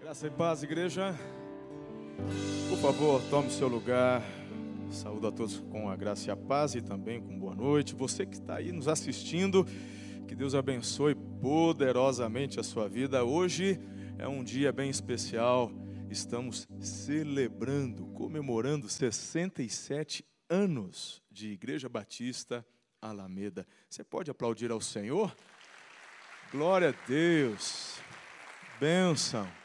Graça e paz, igreja. Por favor, tome seu lugar. Saúdo a todos com a graça e a paz e também com boa noite. Você que está aí nos assistindo, que Deus abençoe poderosamente a sua vida. Hoje é um dia bem especial. Estamos celebrando, comemorando 67 anos de Igreja Batista Alameda. Você pode aplaudir ao Senhor? Glória a Deus. Bênção.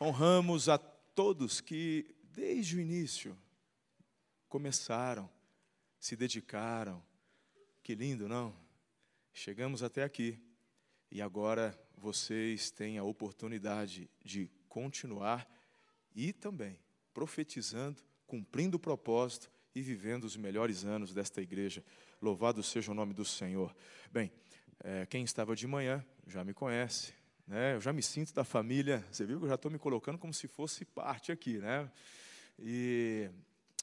Honramos a todos que, desde o início, começaram, se dedicaram. Que lindo, não? Chegamos até aqui e agora vocês têm a oportunidade de continuar e também profetizando, cumprindo o propósito e vivendo os melhores anos desta igreja. Louvado seja o nome do Senhor. Bem, é, quem estava de manhã já me conhece, né? Eu já me sinto da família. Você viu que eu já estou me colocando como se fosse parte aqui, né? E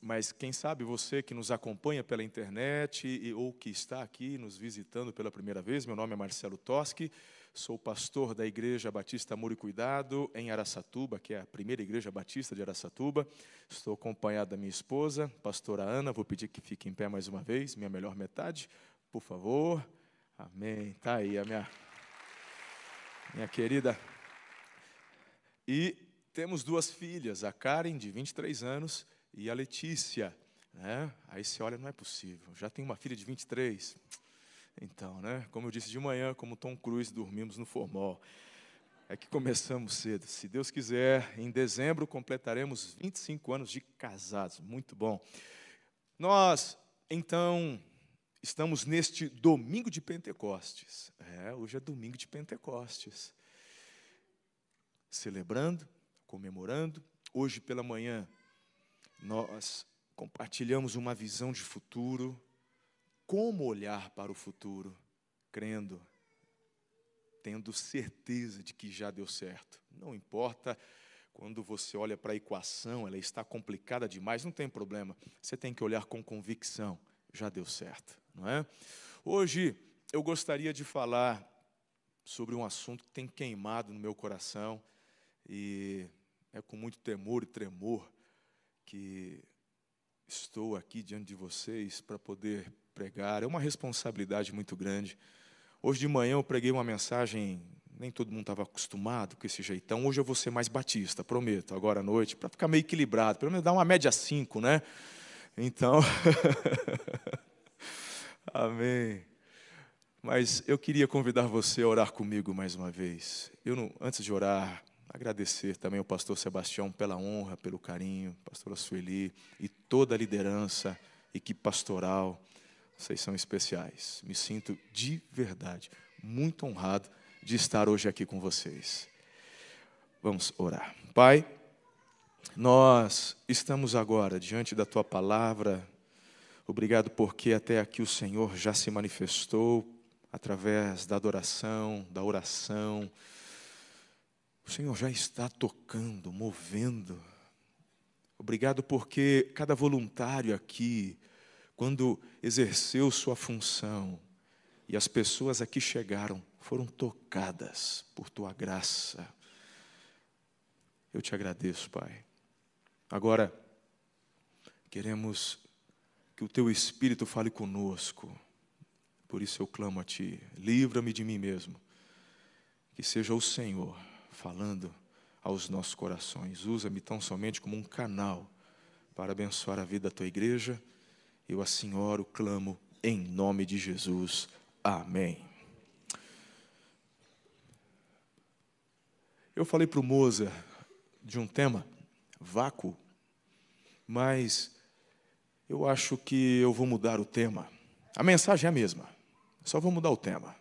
mas quem sabe você que nos acompanha pela internet e, ou que está aqui nos visitando pela primeira vez, meu nome é Marcelo Toschi, sou pastor da Igreja Batista Amor e Cuidado em Araçatuba, que é a primeira igreja batista de Araçatuba. Estou acompanhado da minha esposa, pastora Ana, vou pedir que fique em pé mais uma vez, minha melhor metade, por favor. Amém. Tá aí a minha minha querida. E temos duas filhas, a Karen, de 23 anos, e a Letícia. Né? Aí você olha, não é possível, já tem uma filha de 23. Então, né? como eu disse de manhã, como Tom Cruise, dormimos no formol. É que começamos cedo. Se Deus quiser, em dezembro completaremos 25 anos de casados. Muito bom. Nós, então, Estamos neste domingo de Pentecostes. É, hoje é domingo de Pentecostes. Celebrando, comemorando. Hoje pela manhã, nós compartilhamos uma visão de futuro. Como olhar para o futuro, crendo, tendo certeza de que já deu certo. Não importa quando você olha para a equação, ela está complicada demais, não tem problema. Você tem que olhar com convicção já deu certo, não é? Hoje eu gostaria de falar sobre um assunto que tem queimado no meu coração e é com muito temor e tremor que estou aqui diante de vocês para poder pregar. É uma responsabilidade muito grande. Hoje de manhã eu preguei uma mensagem, nem todo mundo estava acostumado com esse jeitão. Hoje eu vou ser mais batista, prometo, agora à noite, para ficar meio equilibrado, pelo menos dar uma média 5, né? Então, amém. Mas eu queria convidar você a orar comigo mais uma vez. Eu, não, antes de orar, agradecer também ao pastor Sebastião pela honra, pelo carinho, pastora Sueli e toda a liderança, equipe pastoral. Vocês são especiais. Me sinto de verdade muito honrado de estar hoje aqui com vocês. Vamos orar. Pai, nós estamos agora diante da tua palavra. Obrigado porque até aqui o Senhor já se manifestou através da adoração, da oração. O Senhor já está tocando, movendo. Obrigado porque cada voluntário aqui, quando exerceu sua função e as pessoas aqui chegaram, foram tocadas por tua graça. Eu te agradeço, Pai. Agora, queremos que o teu Espírito fale conosco. Por isso eu clamo a Ti, livra-me de mim mesmo. Que seja o Senhor falando aos nossos corações. Usa-me tão somente como um canal para abençoar a vida da Tua igreja. Eu assim oro, clamo, em nome de Jesus. Amém. Eu falei para o Moza de um tema vácuo, mas eu acho que eu vou mudar o tema. A mensagem é a mesma, só vou mudar o tema.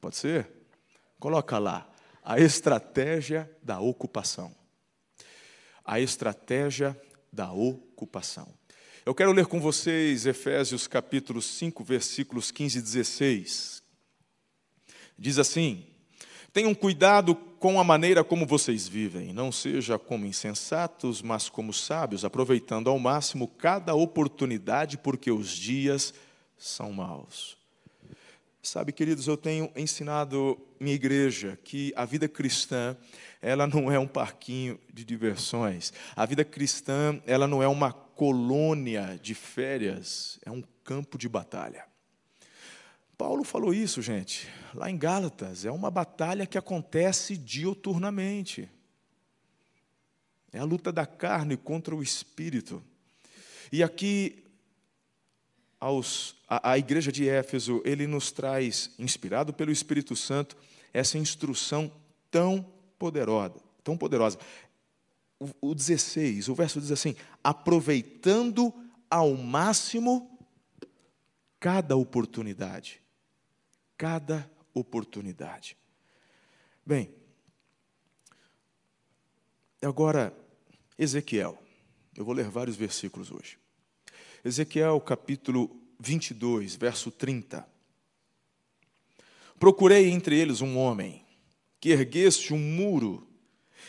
Pode ser? Coloca lá, a estratégia da ocupação. A estratégia da ocupação. Eu quero ler com vocês Efésios capítulo 5, versículos 15 e 16. Diz assim: Tenham cuidado com a maneira como vocês vivem. Não seja como insensatos, mas como sábios, aproveitando ao máximo cada oportunidade, porque os dias são maus. Sabe, queridos, eu tenho ensinado minha igreja que a vida cristã, ela não é um parquinho de diversões. A vida cristã, ela não é uma colônia de férias, é um campo de batalha. Paulo falou isso, gente, lá em Gálatas, é uma batalha que acontece dioturnamente. É a luta da carne contra o espírito. E aqui aos, a, a igreja de Éfeso, ele nos traz, inspirado pelo Espírito Santo, essa instrução tão poderosa, tão poderosa. O, o 16, o verso diz assim: aproveitando ao máximo cada oportunidade. Cada oportunidade. Bem, agora, Ezequiel. Eu vou ler vários versículos hoje. Ezequiel capítulo 22, verso 30. Procurei entre eles um homem que erguesse um muro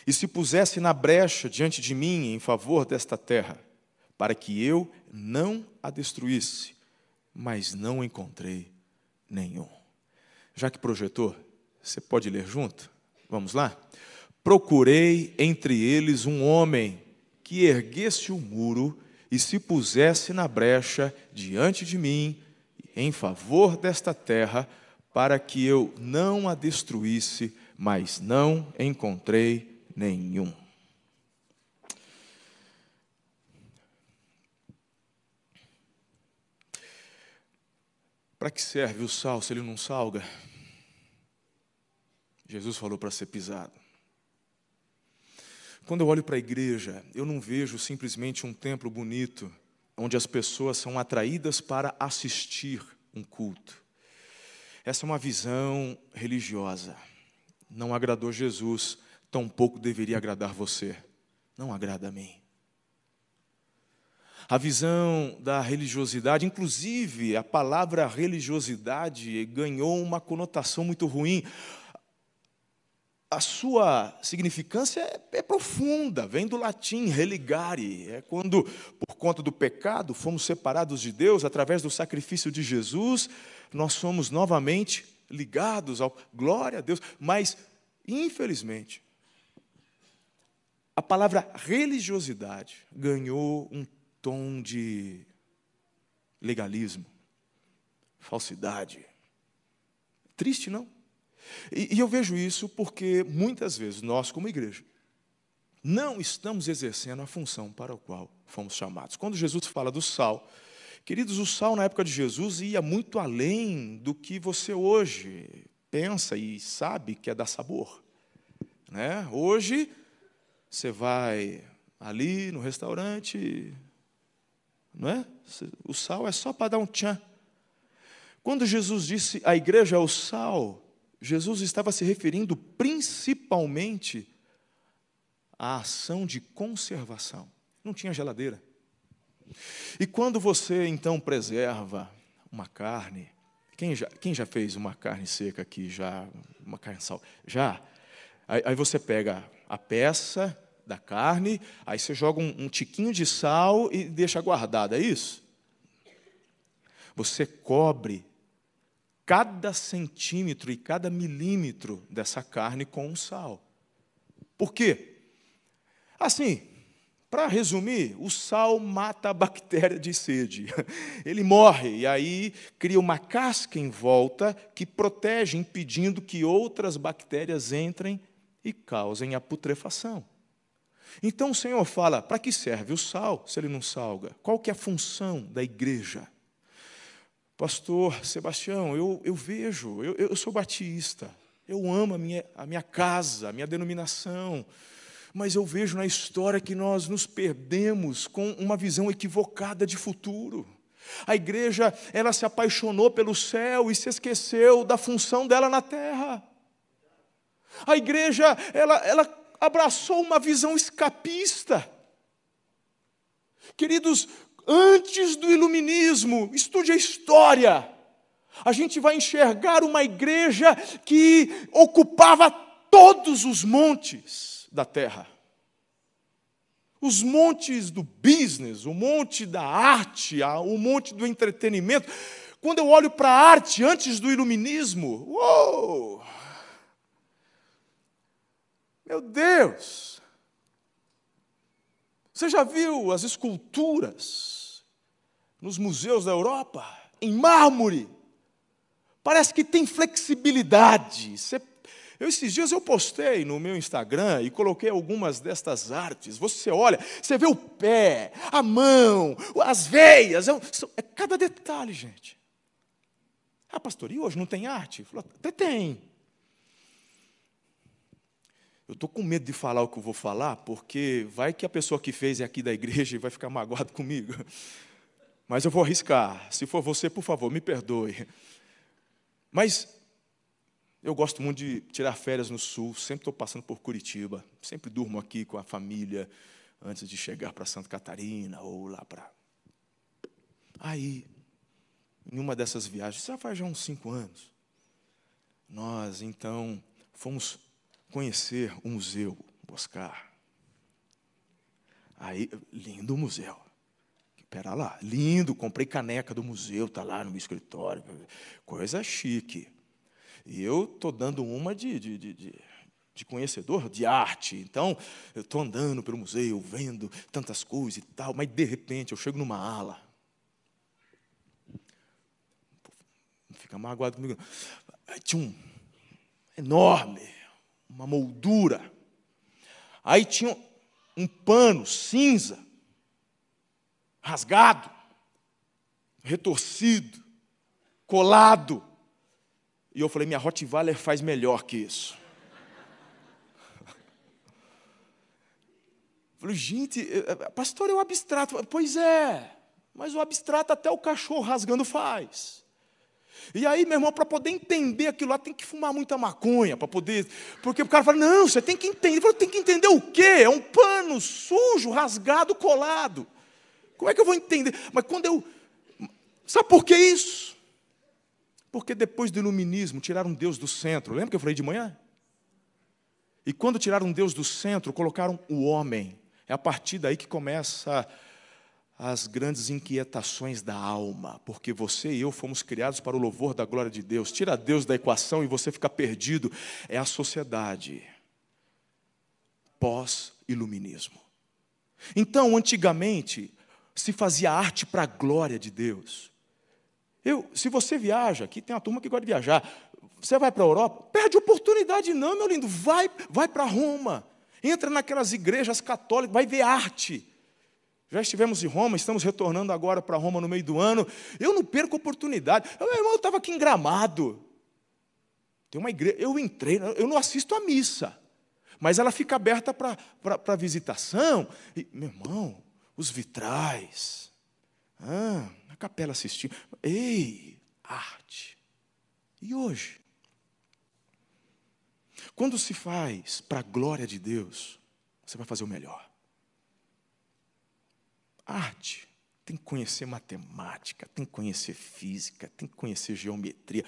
e se pusesse na brecha diante de mim em favor desta terra, para que eu não a destruísse, mas não encontrei nenhum. Já que projetou, você pode ler junto? Vamos lá? Procurei entre eles um homem que erguesse o muro e se pusesse na brecha diante de mim, em favor desta terra, para que eu não a destruísse, mas não encontrei nenhum. Para que serve o sal se ele não salga? Jesus falou para ser pisado. Quando eu olho para a igreja, eu não vejo simplesmente um templo bonito, onde as pessoas são atraídas para assistir um culto. Essa é uma visão religiosa. Não agradou Jesus, tampouco deveria agradar você. Não agrada a mim. A visão da religiosidade, inclusive a palavra religiosidade ganhou uma conotação muito ruim a sua significância é, é, profunda, vem do latim religare, é quando, por conta do pecado, fomos separados de Deus através do sacrifício de Jesus, nós somos novamente ligados ao glória a Deus, mas, infelizmente, a palavra religiosidade ganhou um tom de legalismo, falsidade. Triste, não? E, e eu vejo isso porque muitas vezes nós, como igreja, não estamos exercendo a função para a qual fomos chamados. Quando Jesus fala do sal, queridos, o sal na época de Jesus ia muito além do que você hoje pensa e sabe que é dar sabor. Né? Hoje, você vai ali no restaurante, não é? O sal é só para dar um tchan. Quando Jesus disse a igreja é o sal, Jesus estava se referindo principalmente à ação de conservação. Não tinha geladeira. E quando você então preserva uma carne, quem já, quem já fez uma carne seca aqui, já, uma carne sal? Já. Aí, aí você pega a peça da carne, aí você joga um, um tiquinho de sal e deixa guardado, é isso? Você cobre cada centímetro e cada milímetro dessa carne com sal. Por quê? Assim, para resumir, o sal mata a bactéria de sede. Ele morre e aí cria uma casca em volta que protege, impedindo que outras bactérias entrem e causem a putrefação. Então o Senhor fala: para que serve o sal se ele não salga? Qual que é a função da igreja? Pastor Sebastião, eu, eu vejo, eu, eu sou batista, eu amo a minha, a minha casa, a minha denominação, mas eu vejo na história que nós nos perdemos com uma visão equivocada de futuro. A igreja, ela se apaixonou pelo céu e se esqueceu da função dela na terra. A igreja, ela, ela abraçou uma visão escapista. Queridos, antes do iluminismo, estude a história, a gente vai enxergar uma igreja que ocupava todos os montes da terra. Os montes do business, o monte da arte, o monte do entretenimento, Quando eu olho para a arte antes do iluminismo, uou! Meu Deus! Você já viu as esculturas nos museus da Europa? Em mármore. Parece que tem flexibilidade. Você eu, esses dias eu postei no meu Instagram e coloquei algumas destas artes. Você olha, você vê o pé, a mão, as veias, é, é cada detalhe, gente. Ah, pastor, e hoje não tem arte? Até tem. Eu estou com medo de falar o que eu vou falar, porque vai que a pessoa que fez é aqui da igreja e vai ficar magoado comigo. Mas eu vou arriscar. Se for você, por favor, me perdoe. Mas eu gosto muito de tirar férias no sul, sempre estou passando por Curitiba, sempre durmo aqui com a família antes de chegar para Santa Catarina ou lá para. Aí, em uma dessas viagens, já faz já uns cinco anos, nós então fomos conhecer o museu Boscar. Aí, lindo museu. Pera lá, lindo, comprei caneca do museu, tá lá no meu escritório, coisa chique. E eu estou dando uma de, de, de, de, conhecedor de arte. Então, eu estou andando pelo museu, vendo tantas coisas e tal, mas de repente eu chego numa ala. Não fica magoado comigo. Aí tinha um enorme, uma moldura. Aí tinha um pano cinza, rasgado, retorcido, colado. E eu falei, minha Rottweiler faz melhor que isso. falei, gente, eh, eh, pastor, é o abstrato. Pois é, mas o abstrato até o cachorro rasgando faz. E aí, meu irmão, para poder entender aquilo lá, tem que fumar muita maconha, para poder. Porque o cara fala, não, você tem que entender. Ele falou, tem que entender o quê? É um pano sujo, rasgado, colado. Como é que eu vou entender? Mas quando eu. Sabe por que isso? Porque depois do iluminismo tiraram Deus do centro. Lembra que eu falei de manhã? E quando tiraram Deus do centro, colocaram o homem. É a partir daí que começa as grandes inquietações da alma, porque você e eu fomos criados para o louvor da glória de Deus. Tira Deus da equação e você fica perdido. É a sociedade pós-iluminismo. Então, antigamente, se fazia arte para a glória de Deus. Eu, se você viaja, aqui tem uma turma que gosta de viajar, você vai para a Europa, perde oportunidade não, meu lindo, vai, vai para Roma, entra naquelas igrejas católicas, vai ver arte. Já estivemos em Roma, estamos retornando agora para Roma no meio do ano. Eu não perco oportunidade. Meu irmão, eu estava aqui em Gramado. Tem uma igreja, eu entrei, eu não assisto a missa, mas ela fica aberta para visitação. E, meu irmão, os vitrais. Ah, capela assistindo. Ei, arte. E hoje? Quando se faz para a glória de Deus, você vai fazer o melhor. Arte tem que conhecer matemática, tem que conhecer física, tem que conhecer geometria.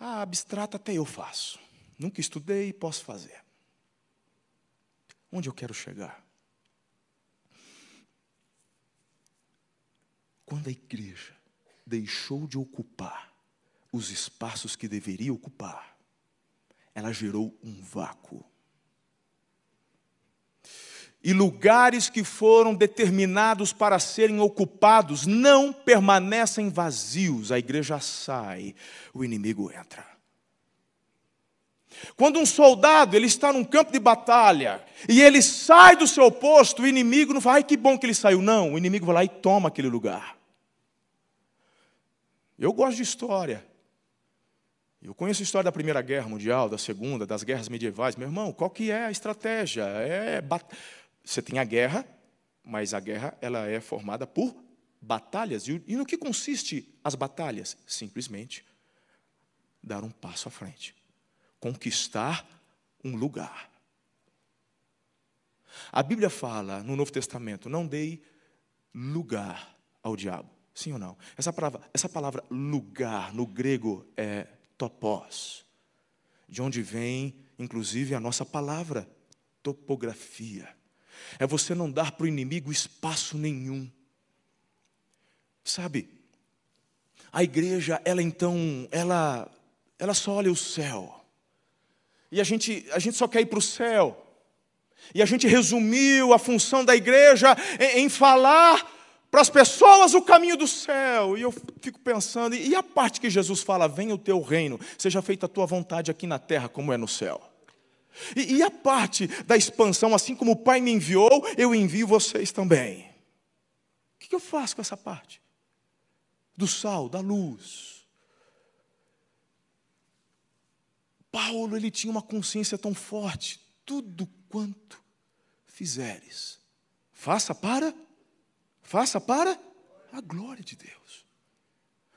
Ah, abstrato até eu faço. Nunca estudei e posso fazer. Onde eu quero chegar? Quando a igreja deixou de ocupar os espaços que deveria ocupar, ela gerou um vácuo. E lugares que foram determinados para serem ocupados não permanecem vazios, a igreja sai, o inimigo entra. Quando um soldado ele está num campo de batalha e ele sai do seu posto, o inimigo não fala, ai que bom que ele saiu. Não, o inimigo vai lá e toma aquele lugar. Eu gosto de história. Eu conheço a história da Primeira Guerra Mundial, da Segunda, das guerras medievais. Meu irmão, qual que é a estratégia? É bat... Você tem a guerra, mas a guerra ela é formada por batalhas. E no que consiste as batalhas? Simplesmente dar um passo à frente, conquistar um lugar. A Bíblia fala no Novo Testamento: não dei lugar ao diabo. Sim ou não? Essa palavra, essa palavra lugar no grego é topos, de onde vem, inclusive, a nossa palavra topografia. É você não dar para o inimigo espaço nenhum. Sabe, a igreja, ela então, ela, ela só olha o céu. E a gente, a gente só quer ir para o céu. E a gente resumiu a função da igreja em, em falar para as pessoas o caminho do céu. E eu fico pensando, e a parte que Jesus fala: venha o teu reino, seja feita a tua vontade aqui na terra como é no céu. E, e a parte da expansão, assim como o Pai me enviou, eu envio vocês também. O que eu faço com essa parte? Do sal, da luz. Paulo, ele tinha uma consciência tão forte. Tudo quanto fizeres, faça para, faça para a glória de Deus.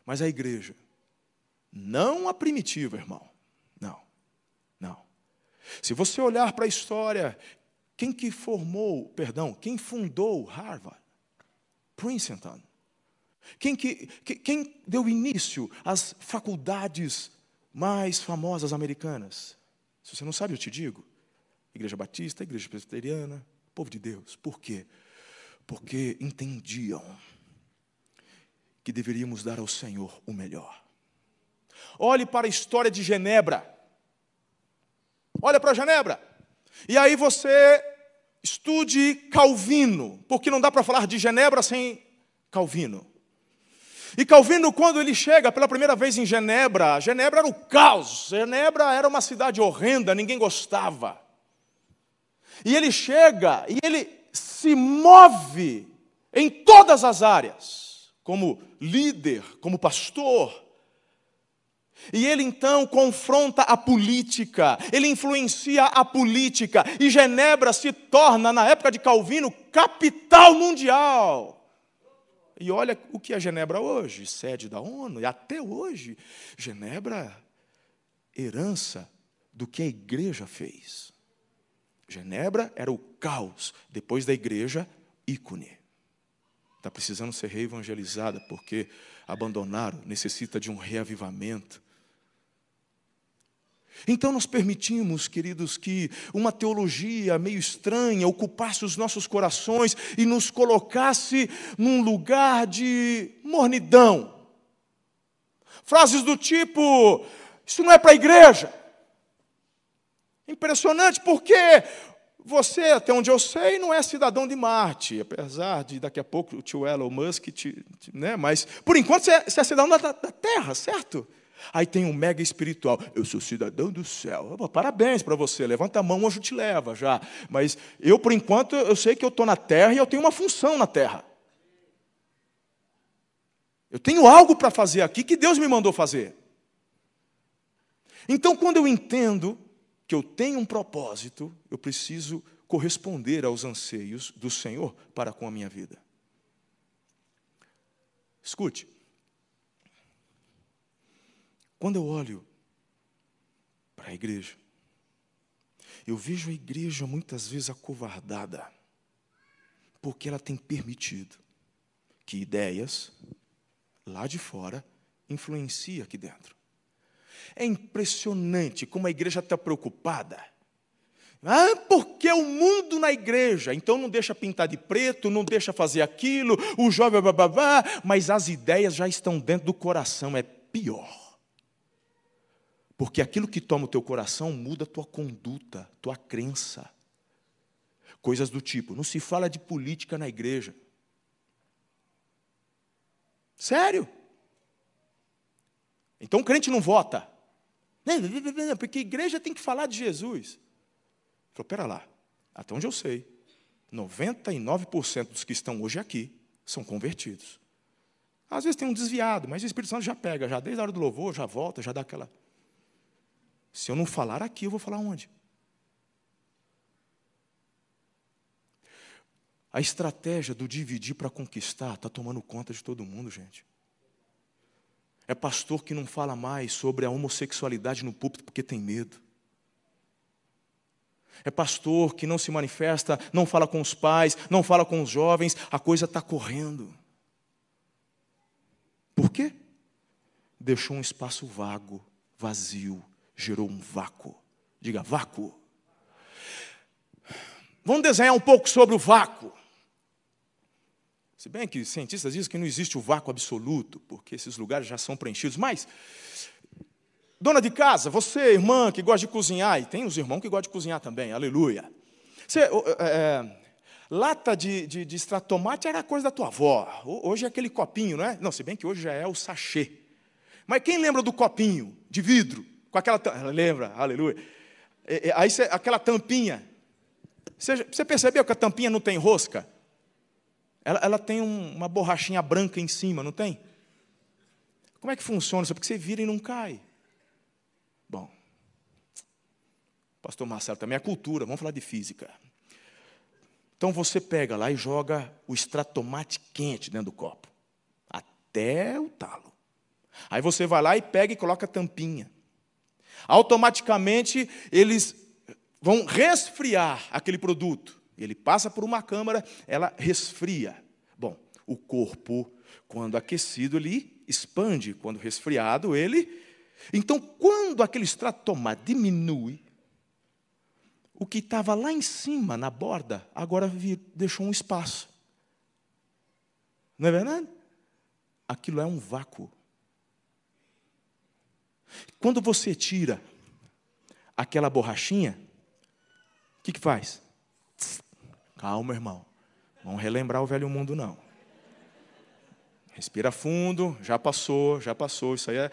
Mas a igreja, não a primitiva, irmão. Não, não. Se você olhar para a história, quem que formou, perdão, quem fundou Harvard? Princeton. Quem, que, quem deu início às faculdades mais famosas americanas? Se você não sabe, eu te digo. Igreja Batista, Igreja Presbiteriana, povo de Deus. Por quê? Porque entendiam que deveríamos dar ao Senhor o melhor. Olhe para a história de Genebra. Olha para Genebra. E aí você estude Calvino, porque não dá para falar de Genebra sem Calvino. E Calvino, quando ele chega pela primeira vez em Genebra, Genebra era o caos, Genebra era uma cidade horrenda, ninguém gostava. E ele chega e ele se move em todas as áreas, como líder, como pastor, e ele então confronta a política, ele influencia a política, e Genebra se torna, na época de Calvino, capital mundial. E olha o que é Genebra hoje, sede da ONU, e até hoje, Genebra, herança do que a igreja fez. Genebra era o caos, depois da igreja, ícone. Está precisando ser reevangelizada, porque abandonaram, necessita de um reavivamento. Então nós permitimos, queridos, que uma teologia meio estranha ocupasse os nossos corações e nos colocasse num lugar de mornidão. Frases do tipo: Isso não é para a igreja. Impressionante, porque você, até onde eu sei, não é cidadão de Marte, apesar de daqui a pouco o tio Elon Musk, te, te, né? mas por enquanto você é, você é cidadão da, da Terra, certo? Aí tem um mega espiritual. Eu sou cidadão do céu. Parabéns para você. Levanta a mão, o anjo te leva já. Mas eu, por enquanto, eu sei que eu estou na terra e eu tenho uma função na terra. Eu tenho algo para fazer aqui que Deus me mandou fazer. Então, quando eu entendo que eu tenho um propósito, eu preciso corresponder aos anseios do Senhor para com a minha vida. Escute. Quando eu olho para a igreja, eu vejo a igreja muitas vezes acovardada, porque ela tem permitido que ideias lá de fora influenciem aqui dentro. É impressionante como a igreja está preocupada. Ah, porque o mundo na igreja, então não deixa pintar de preto, não deixa fazer aquilo, o jovem, bababá, mas as ideias já estão dentro do coração, é pior. Porque aquilo que toma o teu coração muda a tua conduta, tua crença. Coisas do tipo, não se fala de política na igreja. Sério? Então o crente não vota. Porque a igreja tem que falar de Jesus. Falou, pera lá, até onde eu sei, 99% dos que estão hoje aqui são convertidos. Às vezes tem um desviado, mas o Espírito Santo já pega, já desde a hora do louvor, já volta, já dá aquela. Se eu não falar aqui, eu vou falar onde? A estratégia do dividir para conquistar está tomando conta de todo mundo, gente. É pastor que não fala mais sobre a homossexualidade no púlpito porque tem medo. É pastor que não se manifesta, não fala com os pais, não fala com os jovens, a coisa está correndo. Por quê? Deixou um espaço vago, vazio, gerou um vácuo. Diga, vácuo. Vamos desenhar um pouco sobre o vácuo. Se bem que cientistas dizem que não existe o vácuo absoluto, porque esses lugares já são preenchidos. Mas, dona de casa, você, irmã que gosta de cozinhar, e tem os irmãos que gostam de cozinhar também, aleluia. Você, é, é, lata de, de, de extratomate era coisa da tua avó. Hoje é aquele copinho, não é? Não, se bem que hoje já é o sachê. Mas quem lembra do copinho de vidro? Com aquela. Lembra, aleluia. É, é, aí aquela tampinha. Você percebeu que a tampinha não tem rosca? Ela, ela tem um, uma borrachinha branca em cima, não tem? Como é que funciona isso? Porque você vira e não cai. Bom, pastor Marcelo, também é cultura, vamos falar de física. Então você pega lá e joga o extratomate quente dentro do copo, até o talo. Aí você vai lá e pega e coloca a tampinha. Automaticamente eles vão resfriar aquele produto. Ele passa por uma câmara, ela resfria. Bom, o corpo, quando aquecido, ele expande, quando resfriado, ele. Então, quando aquele extrato tomate diminui, o que estava lá em cima, na borda, agora deixou um espaço. Não é verdade? Aquilo é um vácuo. Quando você tira aquela borrachinha, o que, que faz? Calma, irmão. Vamos relembrar o velho mundo, não. Respira fundo, já passou, já passou. Isso aí é,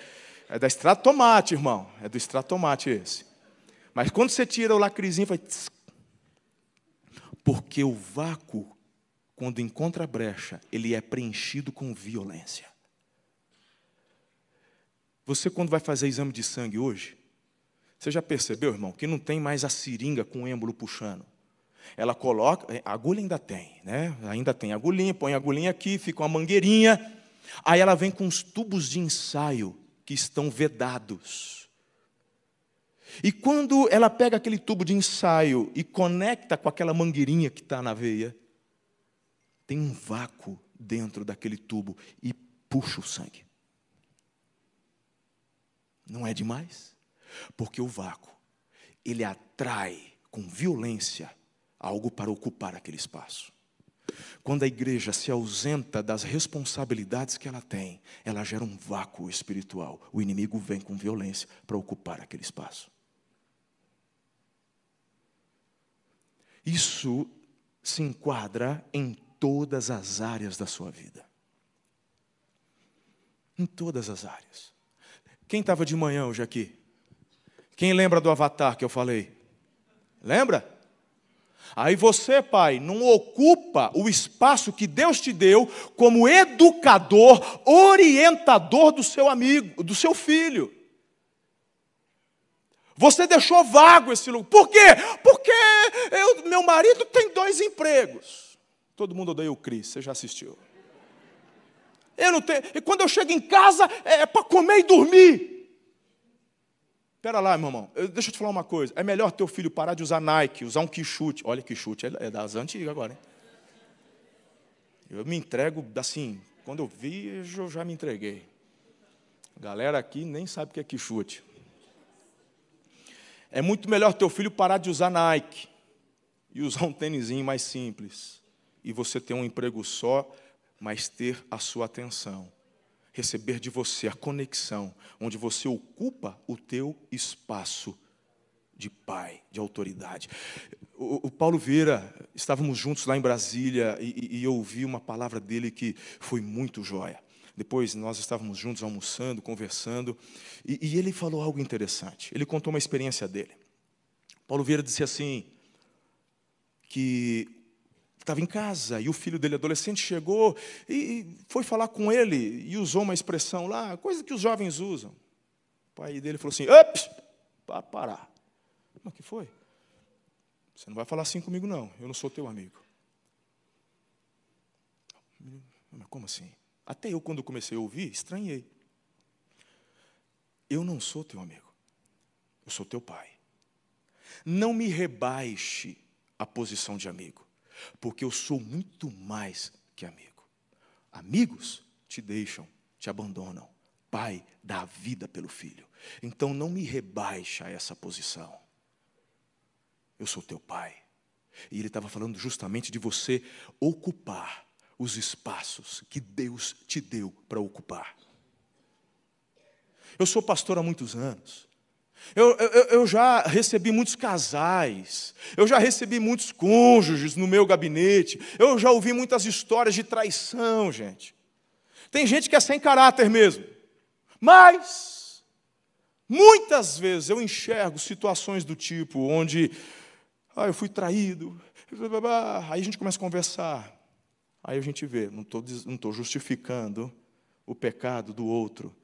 é da extratomate, irmão. É do extratomate esse. Mas quando você tira o lacrizinho, faz. Porque o vácuo, quando encontra a brecha, ele é preenchido com violência. Você, quando vai fazer exame de sangue hoje, você já percebeu, irmão, que não tem mais a seringa com o êmbolo puxando. Ela coloca, a agulha ainda tem, né? Ainda tem agulhinha, põe a agulhinha aqui, fica uma mangueirinha. Aí ela vem com os tubos de ensaio que estão vedados. E quando ela pega aquele tubo de ensaio e conecta com aquela mangueirinha que está na veia, tem um vácuo dentro daquele tubo e puxa o sangue. Não é demais? Porque o vácuo, ele atrai com violência algo para ocupar aquele espaço. Quando a igreja se ausenta das responsabilidades que ela tem, ela gera um vácuo espiritual. O inimigo vem com violência para ocupar aquele espaço. Isso se enquadra em todas as áreas da sua vida. Em todas as áreas. Quem estava de manhã hoje aqui? Quem lembra do avatar que eu falei? Lembra? Aí você, pai, não ocupa o espaço que Deus te deu como educador, orientador do seu amigo, do seu filho. Você deixou vago esse lugar. Por quê? Porque eu, meu marido tem dois empregos. Todo mundo odeia o Cris, você já assistiu. Eu não tenho. E quando eu chego em casa, é para comer e dormir. Espera lá, meu irmão. Deixa eu te falar uma coisa. É melhor teu filho parar de usar Nike, usar um Quixute. Olha, Quixute é das antigas agora, hein? Eu me entrego assim. Quando eu vi, eu já me entreguei. A galera aqui nem sabe o que é Quixute. É muito melhor teu filho parar de usar Nike e usar um tênisinho mais simples. E você ter um emprego só, mas ter a sua atenção receber de você a conexão, onde você ocupa o teu espaço de pai, de autoridade. O, o Paulo Vieira, estávamos juntos lá em Brasília e, e eu ouvi uma palavra dele que foi muito jóia. Depois nós estávamos juntos almoçando, conversando, e, e ele falou algo interessante. Ele contou uma experiência dele. Paulo Vieira disse assim: que estava em casa e o filho dele, adolescente, chegou e foi falar com ele e usou uma expressão lá, coisa que os jovens usam. O pai dele falou assim: Ups, para parar. Mas que foi? Você não vai falar assim comigo, não. Eu não sou teu amigo. Mas como assim? Até eu, quando comecei a ouvir, estranhei. Eu não sou teu amigo. Eu sou teu pai. Não me rebaixe a posição de amigo porque eu sou muito mais que amigo. Amigos te deixam, te abandonam. Pai dá a vida pelo filho. Então não me rebaixa essa posição. Eu sou teu pai. E ele estava falando justamente de você ocupar os espaços que Deus te deu para ocupar. Eu sou pastor há muitos anos. Eu, eu, eu, já recebi muitos casais, eu já recebi muitos cônjuges no meu gabinete, eu já ouvi muitas histórias de traição, gente. Tem gente que é sem caráter mesmo, mas muitas vezes eu enxergo situações do tipo onde ah, eu fui traído, aí a gente começa a conversar, aí a gente vê, não estou não justificando o pecado do outro,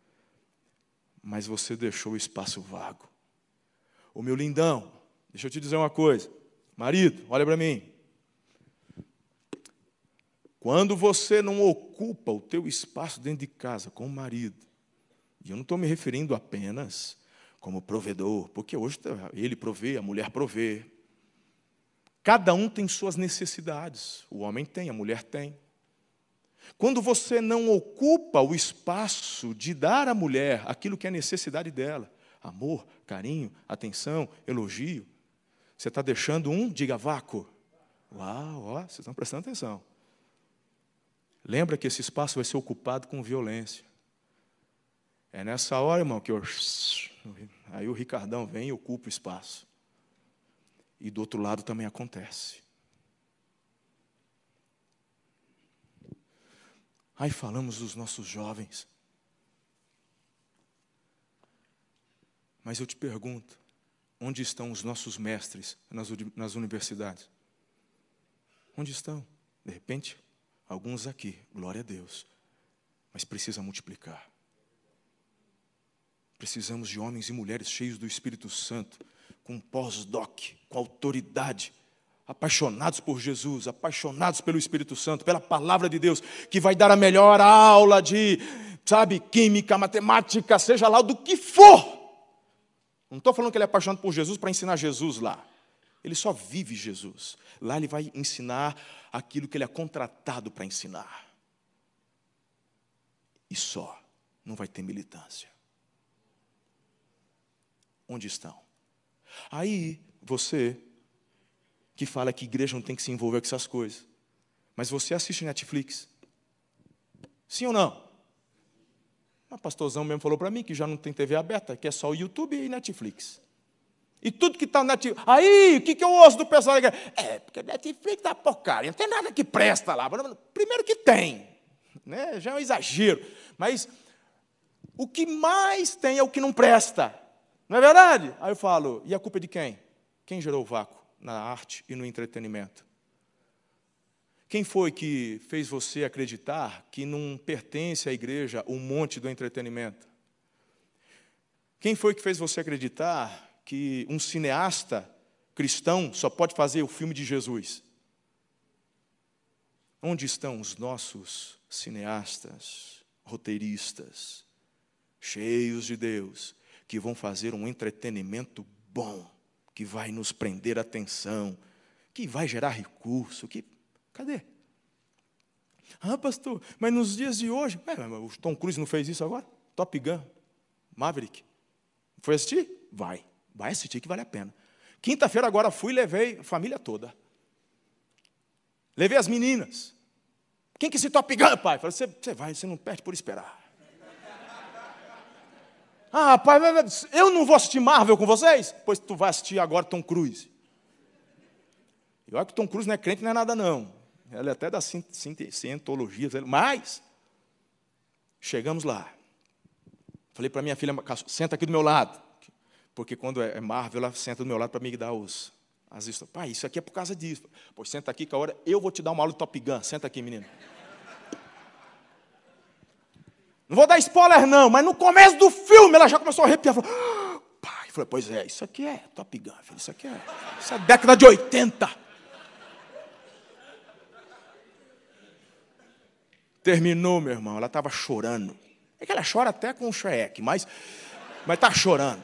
mas você deixou o espaço vago. O meu lindão, deixa eu te dizer uma coisa. Marido, olha para mim. Quando você não ocupa o teu espaço dentro de casa com o marido, e eu não estou me referindo apenas como provedor, porque hoje tá, ele provê, a mulher provê. Cada um tem suas necessidades. O homem tem, a mulher tem. Quando você não ocupa o espaço de dar à mulher aquilo que é necessidade dela, amor, carinho, atenção, elogio, você está deixando um, diga vácuo. Uau, ó, vocês estão prestando atenção. Lembra que esse espaço vai ser ocupado com violência. É nessa hora, irmão, que eu. Aí o Ricardão vem e ocupa o espaço. E do outro lado também acontece. Aí falamos dos nossos jovens. Mas eu te pergunto: onde estão os nossos mestres nas, nas universidades? Onde estão? De repente, alguns aqui, glória a Deus, mas precisa multiplicar. Precisamos de homens e mulheres cheios do Espírito Santo, com pós-doc, com autoridade, apaixonados por Jesus, apaixonados pelo Espírito Santo, pela palavra de Deus, que vai dar a melhor aula de, sabe, química, matemática, seja lá do que for. Não estou falando que ele é apaixonado por Jesus para ensinar Jesus lá. Ele só vive Jesus. Lá ele vai ensinar aquilo que ele é contratado para ensinar. E só. Não vai ter militância. Onde estão? Aí, você que fala que igreja não tem que se envolver com essas coisas. Mas você assiste Netflix? Sim ou não? O pastorzão mesmo falou para mim que já não tem TV aberta, que é só o YouTube e Netflix. E tudo que está na Netflix. Aí, o que, que eu ouço do pessoal? É, porque Netflix dá porcaria, não tem nada que presta lá. Primeiro que tem, né? já é um exagero. Mas o que mais tem é o que não presta. Não é verdade? Aí eu falo, e a culpa é de quem? Quem gerou o vácuo? Na arte e no entretenimento? Quem foi que fez você acreditar que não pertence à igreja um monte do entretenimento? Quem foi que fez você acreditar que um cineasta cristão só pode fazer o filme de Jesus? Onde estão os nossos cineastas, roteiristas, cheios de Deus, que vão fazer um entretenimento bom? Que vai nos prender atenção, que vai gerar recurso, que cadê? Ah, pastor, mas nos dias de hoje, é, o Tom Cruise não fez isso agora? Top Gun, Maverick. Foi assistir? Vai, vai assistir que vale a pena. Quinta-feira agora fui e levei a família toda. Levei as meninas. Quem que se Top Gun, pai? Falei, você vai, você não perde por esperar. Ah, pai, eu não vou assistir Marvel com vocês? Pois tu vai assistir agora Tom Cruise. E olha que Tom Cruise não é crente, não é nada, não. Ele é até da cientologia, mas chegamos lá. Falei para minha filha, senta aqui do meu lado. Porque quando é Marvel, ela senta do meu lado para me dar os, as histórias. Pai, isso aqui é por causa disso. Pois senta aqui que a hora eu vou te dar uma aula de Top Gun. Senta aqui, menino. Não vou dar spoiler, não, mas no começo do filme ela já começou a arrepiar. Falou, ah, pai, falei, pois é, isso aqui é Top Gun, filho, isso aqui é, isso é década de 80. Terminou, meu irmão, ela estava chorando. É que ela chora até com o Shrek, mas mas está chorando.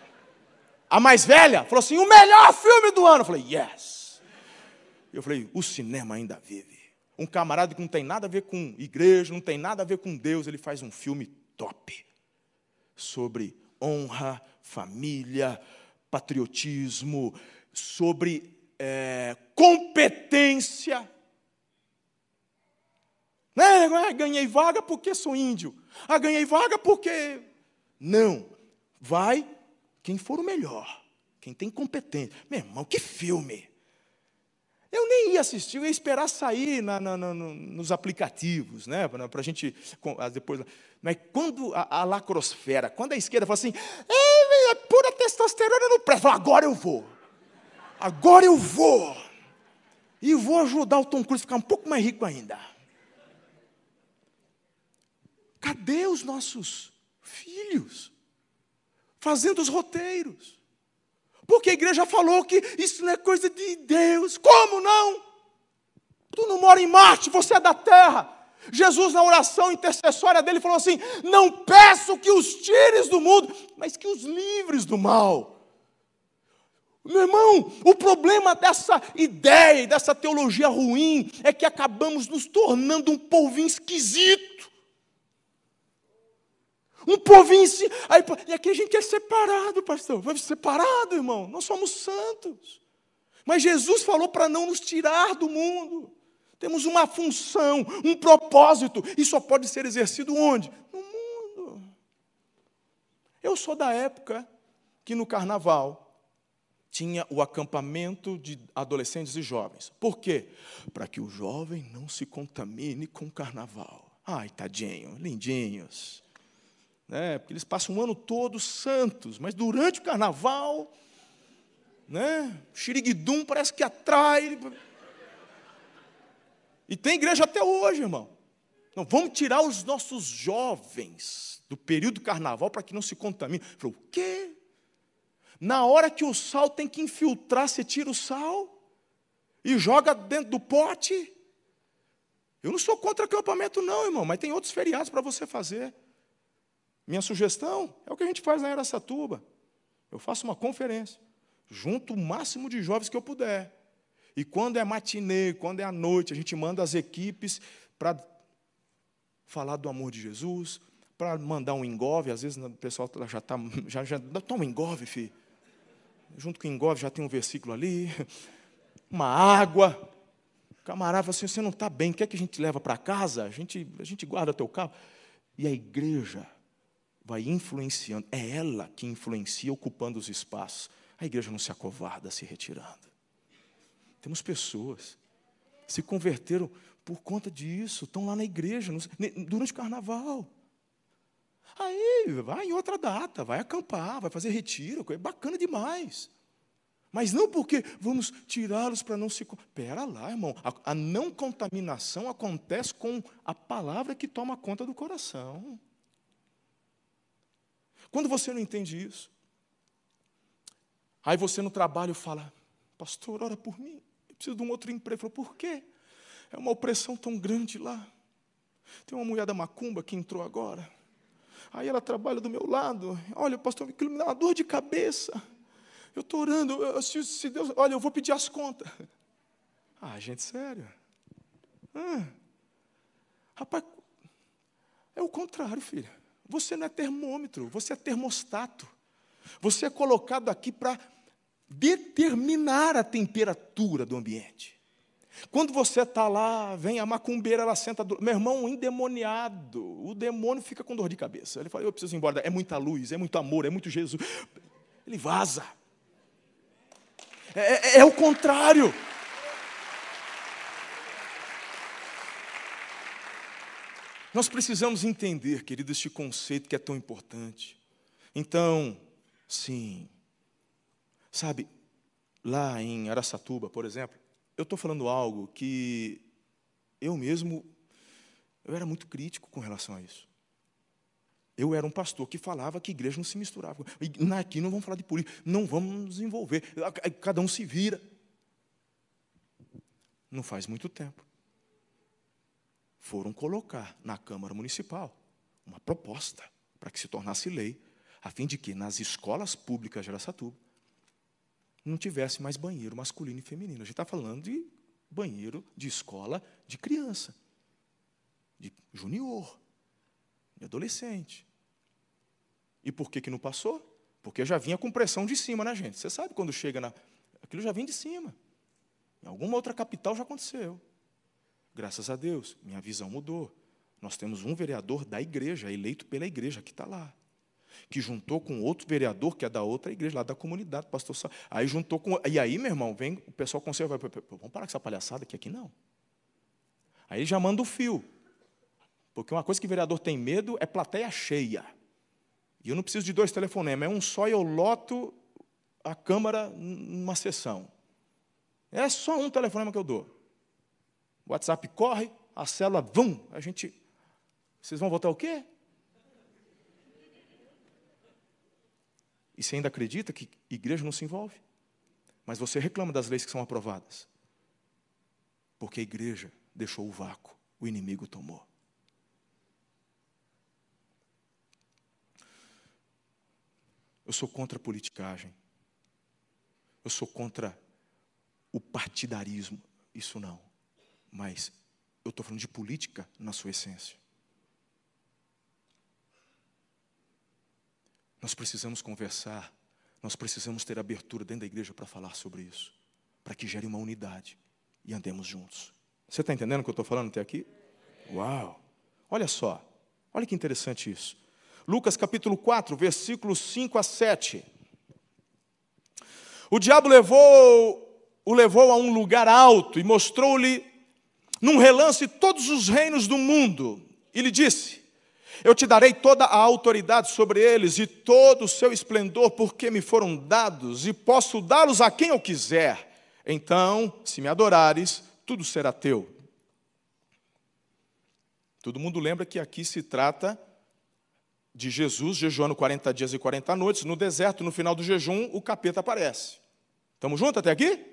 A mais velha falou assim: o melhor filme do ano. Eu falei, yes. Eu falei, o cinema ainda vive. Um camarada que não tem nada a ver com igreja, não tem nada a ver com Deus, ele faz um filme top sobre honra, família, patriotismo, sobre é, competência. É, ganhei vaga porque sou índio. Ah, ganhei vaga porque. Não. Vai quem for o melhor, quem tem competência. Meu irmão, que filme! Eu nem ia assistir, eu ia esperar sair na, na, na, nos aplicativos, né? Para a gente depois. Mas quando a, a, lacrosfera, quando a esquerda fala assim, é, pura testosterona no pré, agora eu vou. Agora eu vou. E vou ajudar o Tom Cruise a ficar um pouco mais rico ainda. Cadê os nossos filhos? Fazendo os roteiros. Porque a igreja falou que isso não é coisa de Deus. Como não? Tu não mora em Marte, você é da terra. Jesus, na oração intercessória dele, falou assim: Não peço que os tires do mundo, mas que os livres do mal. Meu irmão, o problema dessa ideia dessa teologia ruim é que acabamos nos tornando um povinho esquisito. Um povinho. Aí, e aqui a gente é separado, pastor. Vai separado, irmão. Nós somos santos. Mas Jesus falou para não nos tirar do mundo. Temos uma função, um propósito, e só pode ser exercido onde? No mundo. Eu sou da época que no carnaval tinha o acampamento de adolescentes e jovens. Por quê? Para que o jovem não se contamine com o carnaval. Ai, tadinho, lindinhos. Né? Porque eles passam o ano todo santos, mas durante o carnaval, né? Xiriguidum parece que atrai. E tem igreja até hoje, irmão. Não, vamos tirar os nossos jovens do período do carnaval para que não se contamine. Falou, o quê? Na hora que o sal tem que infiltrar, você tira o sal e joga dentro do pote. Eu não sou contra acampamento, não, irmão, mas tem outros feriados para você fazer. Minha sugestão é o que a gente faz na Aracatuba. Eu faço uma conferência, junto o máximo de jovens que eu puder. E quando é matinê, quando é à noite, a gente manda as equipes para falar do amor de Jesus, para mandar um engove, às vezes o pessoal já está, já, já, toma um engove, filho junto com o engove já tem um versículo ali, uma água. O camarada fala assim: você não está bem, quer que a gente leva para casa? A gente, a gente guarda teu carro. E a igreja vai influenciando, é ela que influencia ocupando os espaços. A igreja não se acovarda se retirando. Temos pessoas se converteram por conta disso, estão lá na igreja, durante o carnaval. Aí vai em outra data, vai acampar, vai fazer retiro, é bacana demais. Mas não porque vamos tirá-los para não se. Pera lá, irmão. A, a, não contaminação acontece com a palavra que toma conta do coração. Quando você não entende isso, aí você no trabalho fala, pastor, ora por mim, eu preciso de um outro emprego. Falo, por quê? É uma opressão tão grande lá. Tem uma mulher da macumba que entrou agora. Aí ela trabalha do meu lado. Olha, pastor, aquilo me dá uma dor de cabeça. Eu estou orando. Eu, se, se, Deus. Olha, eu vou pedir as contas. Ah, gente, sério. Rapaz, é o contrário, filha. Você não é termômetro, você é termostato. Você é colocado aqui para determinar a temperatura do ambiente. Quando você está lá, vem a macumbeira, ela senta. Do... Meu irmão, endemoniado. O demônio fica com dor de cabeça. Ele fala: Eu preciso ir embora. É muita luz, é muito amor, é muito Jesus. Ele vaza. É, é, é o contrário. Nós precisamos entender, querido, este conceito que é tão importante. Então, sim. Sabe, lá em Araçatuba, por exemplo, eu estou falando algo que eu mesmo, eu era muito crítico com relação a isso. Eu era um pastor que falava que igreja não se misturava. Aqui não vamos falar de política, não vamos nos envolver. Cada um se vira. Não faz muito tempo. Foram colocar na Câmara Municipal uma proposta para que se tornasse lei, a fim de que nas escolas públicas de Aracatuba não tivesse mais banheiro masculino e feminino. A gente está falando de banheiro de escola de criança, de junior, de adolescente. E por que, que não passou? Porque já vinha com pressão de cima, né, gente? Você sabe quando chega na. Aquilo já vem de cima. Em alguma outra capital já aconteceu. Graças a Deus, minha visão mudou. Nós temos um vereador da igreja, eleito pela igreja, que está lá. Que juntou com outro vereador, que é da outra igreja, lá da comunidade, pastor Sá. Aí juntou com. E aí, meu irmão, vem o pessoal conserva. Vamos parar com essa palhaçada aqui, aqui não. Aí já manda o fio. Porque uma coisa que o vereador tem medo é plateia cheia. E eu não preciso de dois telefonemas, é um só e eu loto a câmara numa sessão. É só um telefonema que eu dou. O WhatsApp corre, a célula, vum, a gente. Vocês vão votar o quê? E você ainda acredita que igreja não se envolve? Mas você reclama das leis que são aprovadas. Porque a igreja deixou o vácuo, o inimigo tomou. Eu sou contra a politicagem. Eu sou contra o partidarismo. Isso não. Mas eu estou falando de política na sua essência. Nós precisamos conversar, nós precisamos ter abertura dentro da igreja para falar sobre isso, para que gere uma unidade e andemos juntos. Você está entendendo o que eu estou falando até aqui? Uau! Olha só, olha que interessante isso. Lucas capítulo 4, versículos 5 a 7. O diabo levou, o levou a um lugar alto e mostrou-lhe, num relance, todos os reinos do mundo. E lhe disse: Eu te darei toda a autoridade sobre eles e todo o seu esplendor, porque me foram dados, e posso dá-los a quem eu quiser. Então, se me adorares, tudo será teu. Todo mundo lembra que aqui se trata de Jesus jejuando 40 dias e 40 noites, no deserto, no final do jejum, o capeta aparece. Estamos juntos até aqui?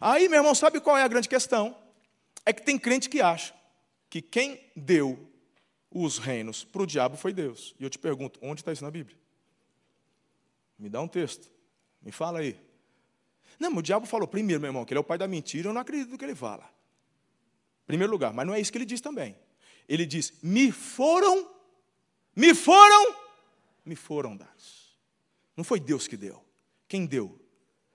Aí, meu irmão, sabe qual é a grande questão? É que tem crente que acha que quem deu os reinos para o diabo foi Deus. E eu te pergunto, onde está isso na Bíblia? Me dá um texto. Me fala aí. Não, o diabo falou primeiro, meu irmão, que ele é o pai da mentira, eu não acredito no que ele fala. Primeiro lugar, mas não é isso que ele diz também. Ele diz: me foram me foram, me foram dados. Não foi Deus que deu. Quem deu?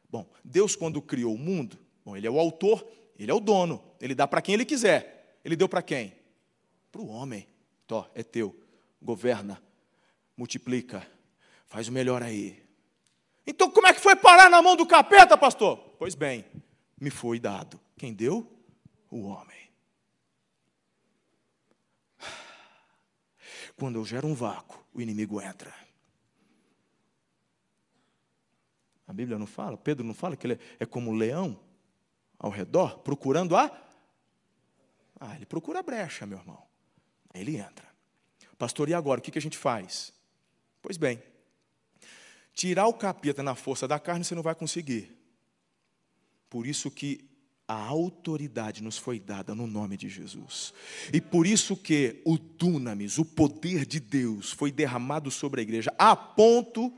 Bom, Deus, quando criou o mundo, bom, Ele é o autor, Ele é o dono, Ele dá para quem Ele quiser. Ele deu para quem? Para o homem. Tó, é teu. Governa, multiplica, faz o melhor aí. Então, como é que foi parar na mão do capeta, pastor? Pois bem, me foi dado. Quem deu? O homem. Quando eu gero um vácuo, o inimigo entra. A Bíblia não fala, Pedro não fala que ele é como um leão ao redor, procurando a. Ah, ele procura a brecha, meu irmão. Aí ele entra. Pastor, e agora? O que a gente faz? Pois bem, tirar o capeta na força da carne você não vai conseguir. Por isso que a autoridade nos foi dada no nome de Jesus. E por isso que o dunamis, o poder de Deus, foi derramado sobre a igreja, a ponto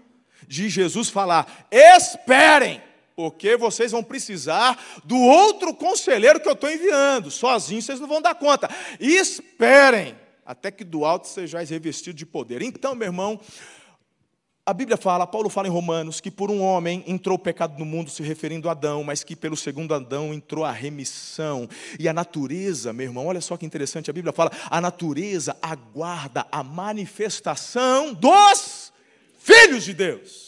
de Jesus falar: esperem, porque vocês vão precisar do outro conselheiro que eu estou enviando. Sozinhos vocês não vão dar conta. Esperem, até que do alto sejais revestidos de poder. Então, meu irmão, a Bíblia fala, Paulo fala em Romanos, que por um homem entrou o pecado no mundo, se referindo a Adão, mas que pelo segundo Adão entrou a remissão. E a natureza, meu irmão, olha só que interessante, a Bíblia fala, a natureza aguarda a manifestação dos filhos de Deus.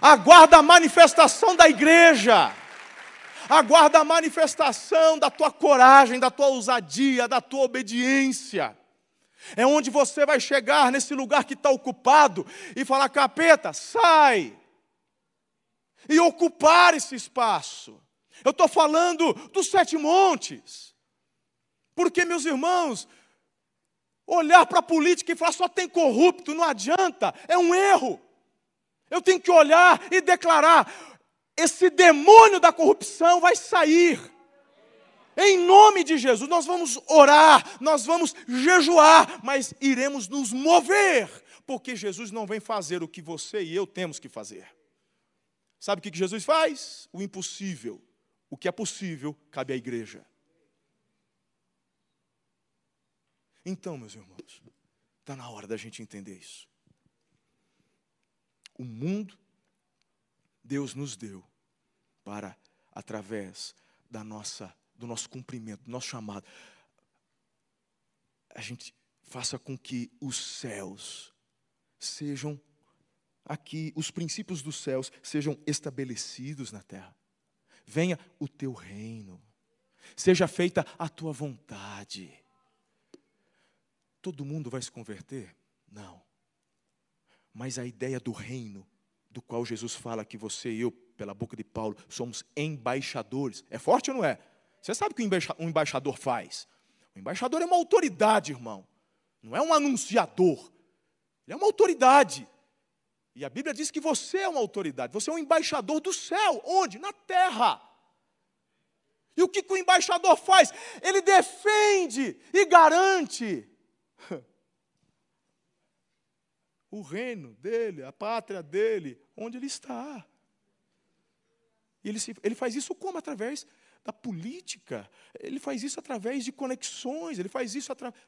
Aguarda a manifestação da igreja. Aguarda a manifestação da tua coragem, da tua ousadia, da tua obediência. É onde você vai chegar nesse lugar que está ocupado e falar: capeta, sai! E ocupar esse espaço. Eu estou falando dos sete montes. Porque, meus irmãos, olhar para a política e falar só tem corrupto, não adianta, é um erro. Eu tenho que olhar e declarar: esse demônio da corrupção vai sair. Em nome de Jesus, nós vamos orar, nós vamos jejuar, mas iremos nos mover, porque Jesus não vem fazer o que você e eu temos que fazer. Sabe o que Jesus faz? O impossível. O que é possível cabe à igreja. Então, meus irmãos, está na hora da gente entender isso. O mundo, Deus nos deu para, através da nossa do nosso cumprimento, do nosso chamado. a gente faça com que os céus sejam aqui, os princípios dos céus sejam estabelecidos na terra. Venha o teu reino, seja feita a tua vontade. Todo mundo vai se converter? Não. Mas a ideia do reino, do qual Jesus fala que você e eu, pela boca de Paulo, somos embaixadores, é forte ou não é? Você sabe o que um embaixador faz? O embaixador é uma autoridade, irmão. Não é um anunciador. Ele é uma autoridade. E a Bíblia diz que você é uma autoridade. Você é um embaixador do céu. Onde? Na terra. E o que, que o embaixador faz? Ele defende e garante o reino dele, a pátria dele, onde ele está. Ele, se, ele faz isso como? Através da política. Ele faz isso através de conexões, ele faz isso através.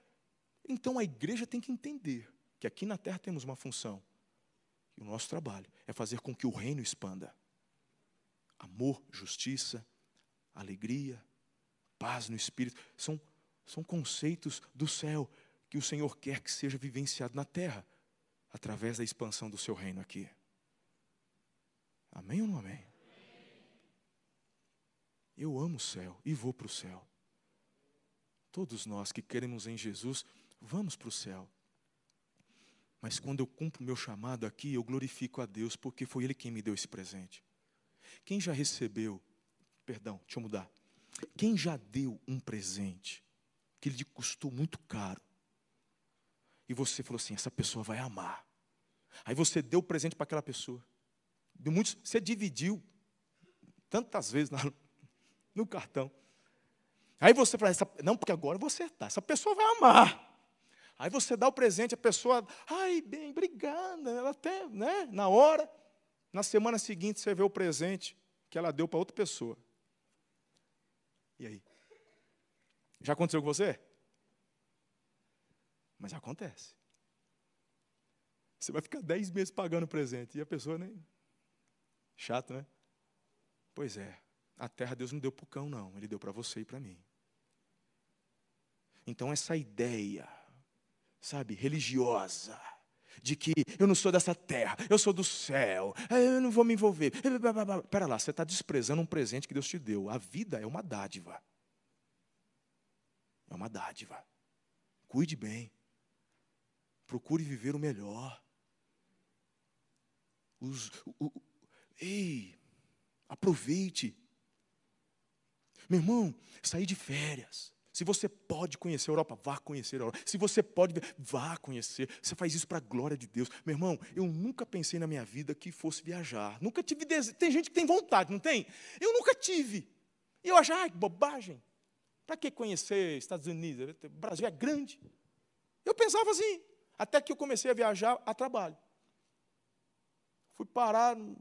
Então a igreja tem que entender que aqui na terra temos uma função. E o nosso trabalho é fazer com que o reino expanda. Amor, justiça, alegria, paz no espírito, são, são conceitos do céu que o Senhor quer que seja vivenciado na terra, através da expansão do seu reino aqui. Amém ou não amém? Eu amo o céu e vou para o céu. Todos nós que queremos em Jesus, vamos para o céu. Mas quando eu cumpro meu chamado aqui, eu glorifico a Deus, porque foi Ele quem me deu esse presente. Quem já recebeu, perdão, deixa eu mudar. Quem já deu um presente que lhe custou muito caro, e você falou assim: essa pessoa vai amar. Aí você deu o presente para aquela pessoa. De muitos, você dividiu tantas vezes no cartão. Aí você fala, não, porque agora vou acertar, essa pessoa vai amar. Aí você dá o presente, a pessoa, ai, bem, obrigada. Ela até, né, na hora, na semana seguinte você vê o presente que ela deu para outra pessoa. E aí? Já aconteceu com você? Mas acontece. Você vai ficar dez meses pagando o presente e a pessoa nem. Chato, né? Pois é. A terra Deus não deu para o cão, não. Ele deu para você e para mim. Então, essa ideia, sabe, religiosa, de que eu não sou dessa terra, eu sou do céu, eu não vou me envolver. Espera lá, você está desprezando um presente que Deus te deu. A vida é uma dádiva. É uma dádiva. Cuide bem. Procure viver o melhor. Os, o, o, ei, aproveite meu irmão, sair de férias. Se você pode conhecer a Europa, vá conhecer a Europa. Se você pode, vá conhecer. Você faz isso para a glória de Deus. Meu irmão, eu nunca pensei na minha vida que fosse viajar. Nunca tive desejo. Tem gente que tem vontade, não tem? Eu nunca tive. E eu acho, ai, que bobagem. Para que conhecer Estados Unidos? O Brasil é grande. Eu pensava assim, até que eu comecei a viajar a trabalho. Fui parar na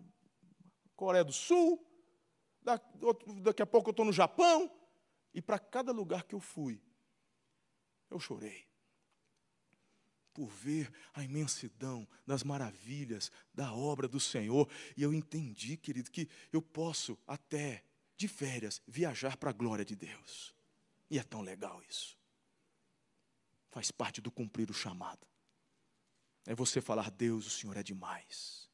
Coreia do Sul, daqui a pouco eu estou no Japão, e para cada lugar que eu fui, eu chorei. Por ver a imensidão das maravilhas da obra do Senhor, e eu entendi, querido, que eu posso até de férias viajar para a glória de Deus. E é tão legal isso. Faz parte do cumprir o chamado. É você falar, Deus, o Senhor é demais.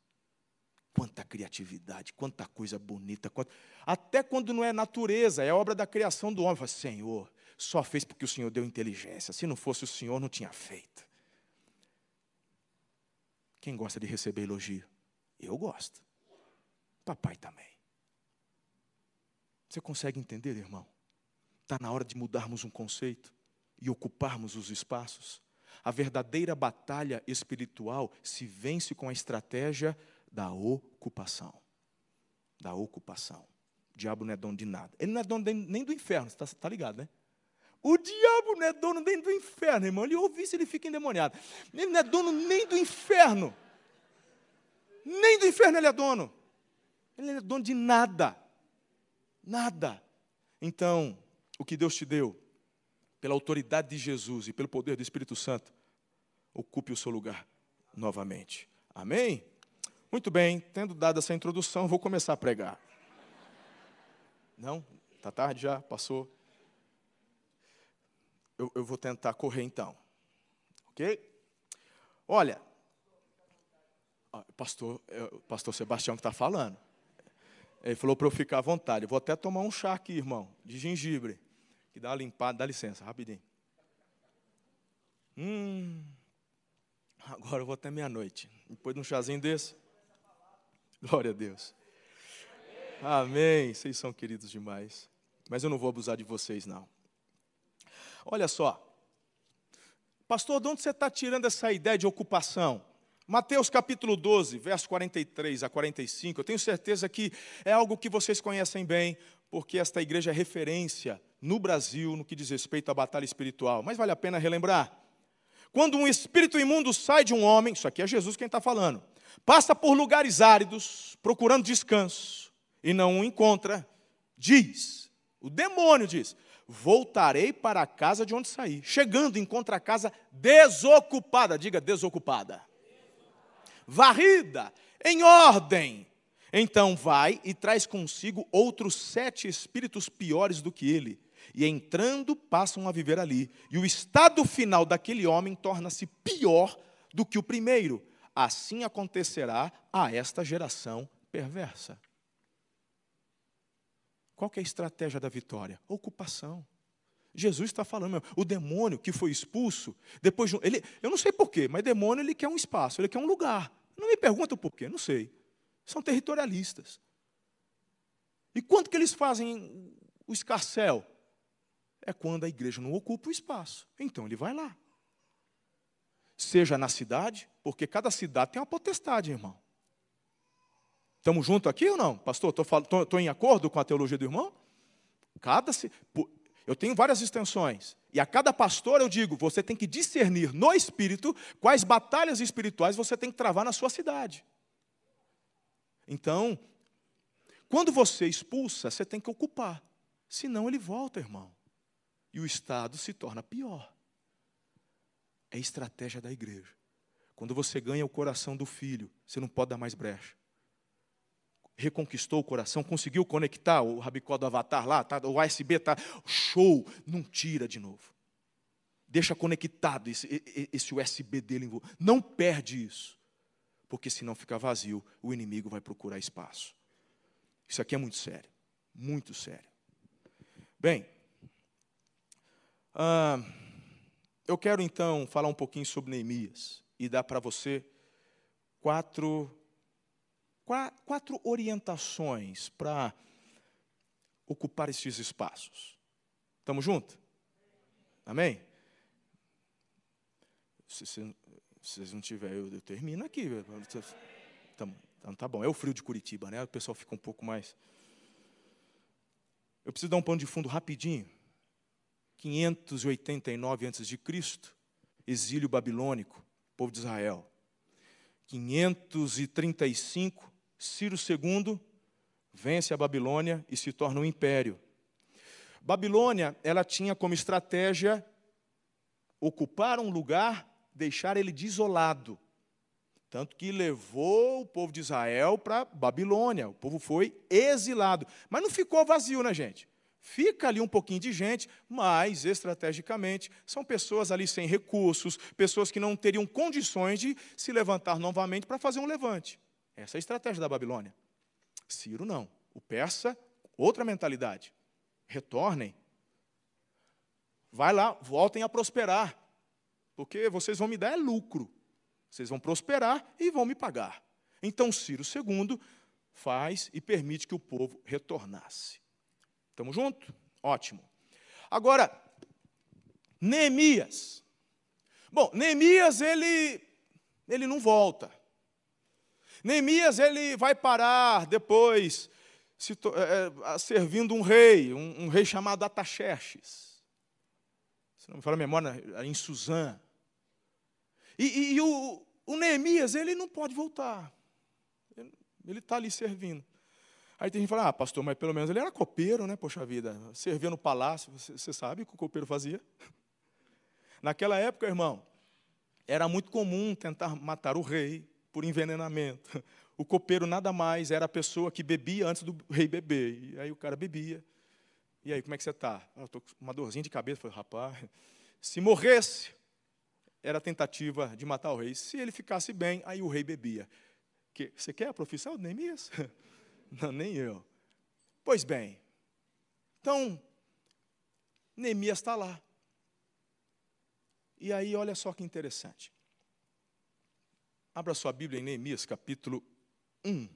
Quanta criatividade, quanta coisa bonita. Quanta... Até quando não é natureza, é obra da criação do homem. Fala, Senhor, só fez porque o Senhor deu inteligência. Se não fosse o Senhor, não tinha feito. Quem gosta de receber elogio? Eu gosto. Papai também. Você consegue entender, irmão? Está na hora de mudarmos um conceito e ocuparmos os espaços. A verdadeira batalha espiritual se vence com a estratégia da ocupação. Da ocupação. O diabo não é dono de nada. Ele não é dono nem do inferno, você está tá ligado, né? O diabo não é dono nem do inferno, irmão. Ele ouve isso, ele fica endemoniado. Ele não é dono nem do inferno. Nem do inferno ele é dono. Ele não é dono de nada. Nada. Então, o que Deus te deu, pela autoridade de Jesus e pelo poder do Espírito Santo, ocupe o seu lugar novamente. Amém? Muito bem, tendo dado essa introdução, vou começar a pregar. Não? Está tarde já? Passou? eu, eu vou tentar correr então. Ok? Olha, pastor, é, pastor Sebastião que está falando. Ele falou para eu ficar à vontade. Vou até tomar um chá aqui, irmão, de gengibre. Que dá uma limpada, dá licença, rapidinho. Hum, agora eu vou até meia-noite. Depois de um chazinho desse. Glória a Deus. Amém. Vocês são queridos demais. Mas eu não vou abusar de vocês, não. Olha só. Pastor, de onde você está tirando essa ideia de ocupação? Mateus capítulo 12, verso 43 a 45. Eu tenho certeza que é algo que vocês conhecem bem, porque esta igreja é referência no Brasil no que diz respeito à batalha espiritual. Mas vale a pena relembrar. Quando um espírito imundo sai de um homem, isso aqui é Jesus quem está falando, passa por lugares áridos, procurando descanso, e não o encontra, diz, o demônio diz: voltarei para a casa de onde saí. Chegando, encontra a casa desocupada, diga desocupada, varrida, em ordem. Então vai e traz consigo outros sete espíritos piores do que ele, e entrando passam a viver ali. E o estado final daquele homem torna-se pior do que o primeiro. Assim acontecerá a esta geração perversa. Qual é a estratégia da vitória? Ocupação. Jesus está falando, o demônio que foi expulso, depois ele, eu não sei porquê, mas demônio ele quer um espaço, ele quer um lugar. Não me pergunta o porquê, não sei. São territorialistas. E quanto que eles fazem o escarcel? É quando a igreja não ocupa o espaço. Então ele vai lá. Seja na cidade, porque cada cidade tem uma potestade, irmão. Estamos juntos aqui ou não? Pastor, estou em acordo com a teologia do irmão? Cada, eu tenho várias extensões. E a cada pastor eu digo: você tem que discernir no espírito quais batalhas espirituais você tem que travar na sua cidade. Então, quando você expulsa, você tem que ocupar. Senão ele volta, irmão. E o estado se torna pior. É estratégia da igreja. Quando você ganha o coração do filho, você não pode dar mais brecha reconquistou o coração, conseguiu conectar o rabicó do avatar lá, tá, o USB está show, não tira de novo. Deixa conectado esse, esse USB dele, não perde isso, porque senão fica vazio, o inimigo vai procurar espaço. Isso aqui é muito sério, muito sério. Bem, ah, eu quero então falar um pouquinho sobre Neemias e dar para você quatro quatro orientações para ocupar esses espaços. Estamos juntos? Amém? Se, se, vocês não tiverem, eu, eu, termino aqui. Então, tá bom. É o frio de Curitiba, né? O pessoal fica um pouco mais. Eu preciso dar um pano de fundo rapidinho. 589 a.C., exílio babilônico, povo de Israel. 535, Ciro II vence a Babilônia e se torna um império. Babilônia, ela tinha como estratégia ocupar um lugar, deixar ele desolado. Tanto que levou o povo de Israel para Babilônia. O povo foi exilado. Mas não ficou vazio, né, gente? Fica ali um pouquinho de gente, mas estrategicamente são pessoas ali sem recursos, pessoas que não teriam condições de se levantar novamente para fazer um levante. Essa é a estratégia da Babilônia. Ciro não. O persa, outra mentalidade. Retornem. Vai lá, voltem a prosperar. Porque vocês vão me dar é lucro. Vocês vão prosperar e vão me pagar. Então Ciro II faz e permite que o povo retornasse. Estamos juntos? Ótimo. Agora, Neemias. Bom, Neemias ele ele não volta. Neemias ele vai parar depois se, é, é servindo um rei, um, um, rei chamado Ataxerxes. Se não me fala a memória, em Suzã. E, e, e o, o, Neemias ele não pode voltar. Ele está ali servindo. Aí tem gente que fala, ah, pastor, mas pelo menos ele era copeiro, né? Poxa vida, servia no palácio, você, você sabe o que o copeiro fazia? Naquela época, irmão, era muito comum tentar matar o rei, por envenenamento. O copeiro nada mais era a pessoa que bebia antes do rei beber. E aí o cara bebia. E aí, como é que você está? Ah, estou com uma dorzinha de cabeça. Falei, rapaz, Se morresse, era tentativa de matar o rei. Se ele ficasse bem, aí o rei bebia. Que, você quer a profissão de Neemias? Não, nem eu. Pois bem, então, Neemias está lá. E aí, olha só que interessante. Abra sua Bíblia em Neemias, capítulo 1.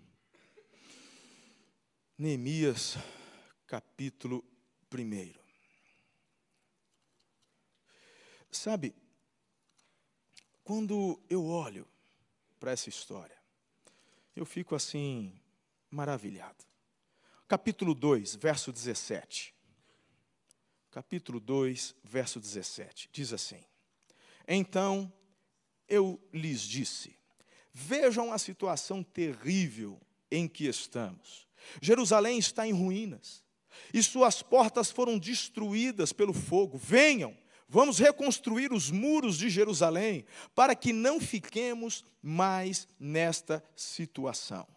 Neemias, capítulo 1. Sabe, quando eu olho para essa história, eu fico assim, maravilhado. Capítulo 2, verso 17. Capítulo 2, verso 17. Diz assim: Então eu lhes disse: Vejam a situação terrível em que estamos. Jerusalém está em ruínas e suas portas foram destruídas pelo fogo. Venham, vamos reconstruir os muros de Jerusalém para que não fiquemos mais nesta situação.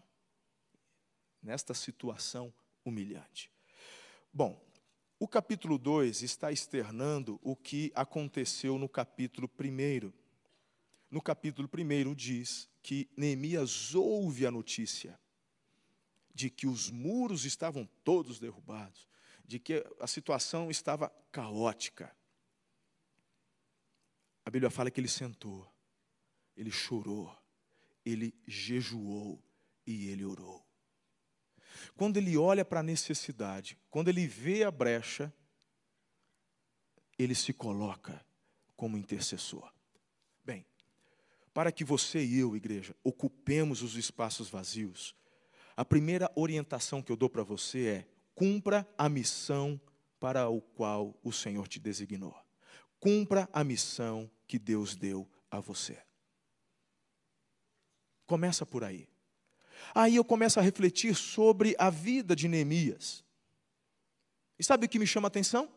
Nesta situação humilhante. Bom, o capítulo 2 está externando o que aconteceu no capítulo 1. No capítulo 1 diz que Neemias ouve a notícia de que os muros estavam todos derrubados, de que a situação estava caótica. A Bíblia fala que ele sentou, ele chorou, ele jejuou e ele orou. Quando ele olha para a necessidade, quando ele vê a brecha, ele se coloca como intercessor. Bem, para que você e eu, igreja, ocupemos os espaços vazios, a primeira orientação que eu dou para você é: cumpra a missão para o qual o Senhor te designou. Cumpra a missão que Deus deu a você. Começa por aí. Aí eu começo a refletir sobre a vida de Neemias. E sabe o que me chama a atenção?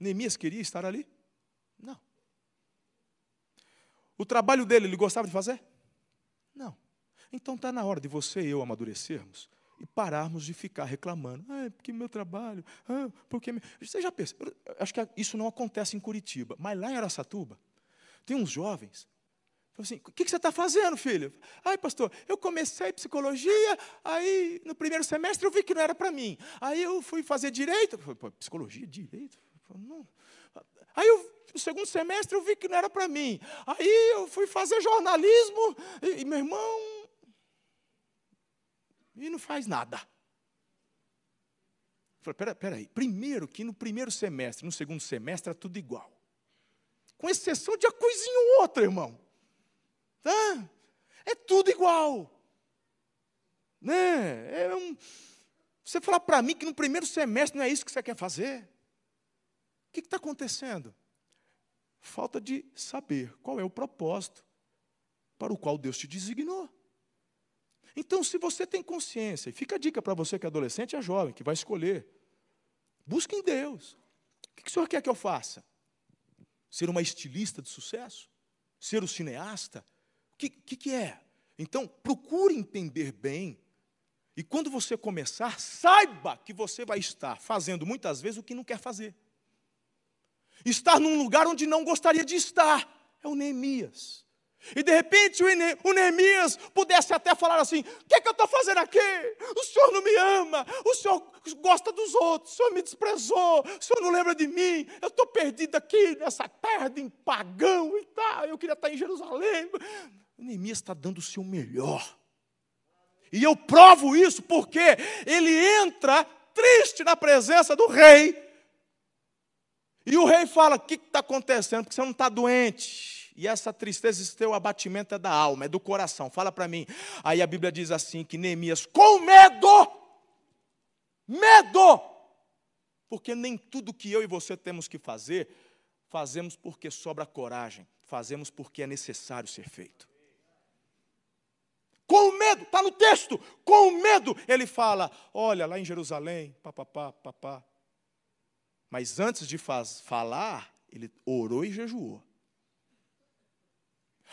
Neemias queria estar ali? Não. O trabalho dele, ele gostava de fazer? Não. Então está na hora de você e eu amadurecermos e pararmos de ficar reclamando. Ah, porque meu trabalho, ah, porque. Você já pensa? Acho que isso não acontece em Curitiba, mas lá em Aracatuba, tem uns jovens Falei assim, o que, você está fazendo, filho? Ai, pastor, eu comecei psicologia, aí no primeiro semestre eu vi que não era para mim. Aí eu fui fazer direito. Falei, psicologia, direito? Falei, não. Aí eu, no segundo semestre eu vi que não era para mim. Aí eu fui fazer jornalismo, e, e meu irmão. E não faz nada. Falei, peraí, peraí. Primeiro que no primeiro semestre, no segundo semestre, é tudo igual. Com exceção de uma coisinha ou outra, irmão. Tá? É tudo igual. Né? É um... Você falar para mim que no primeiro semestre não é isso que você quer fazer? O que está acontecendo? Falta de saber qual é o propósito para o qual Deus te designou. Então, se você tem consciência, e fica a dica para você que é adolescente e é jovem, que vai escolher, busque em Deus. O que o senhor quer que eu faça? Ser uma estilista de sucesso? Ser o cineasta? Que, que, que é? Então, procure entender bem. E quando você começar, saiba que você vai estar fazendo muitas vezes o que não quer fazer. Estar num lugar onde não gostaria de estar. É o Neemias. E de repente o Neemias pudesse até falar assim: o que, é que eu estou fazendo aqui? O senhor não me ama, o senhor gosta dos outros, o senhor me desprezou, o senhor não lembra de mim, eu estou perdido aqui nessa terra de pagão e tal, eu queria estar em Jerusalém. Neemias está dando o seu melhor. E eu provo isso porque ele entra triste na presença do rei. E o rei fala: O que está acontecendo? Porque você não está doente. E essa tristeza, esse teu abatimento é da alma, é do coração. Fala para mim. Aí a Bíblia diz assim: que Neemias, com medo, medo, porque nem tudo que eu e você temos que fazer, fazemos porque sobra coragem, fazemos porque é necessário ser feito com medo, está no texto, com medo, ele fala: olha, lá em Jerusalém, papapá, papá. Mas antes de faz, falar, ele orou e jejuou.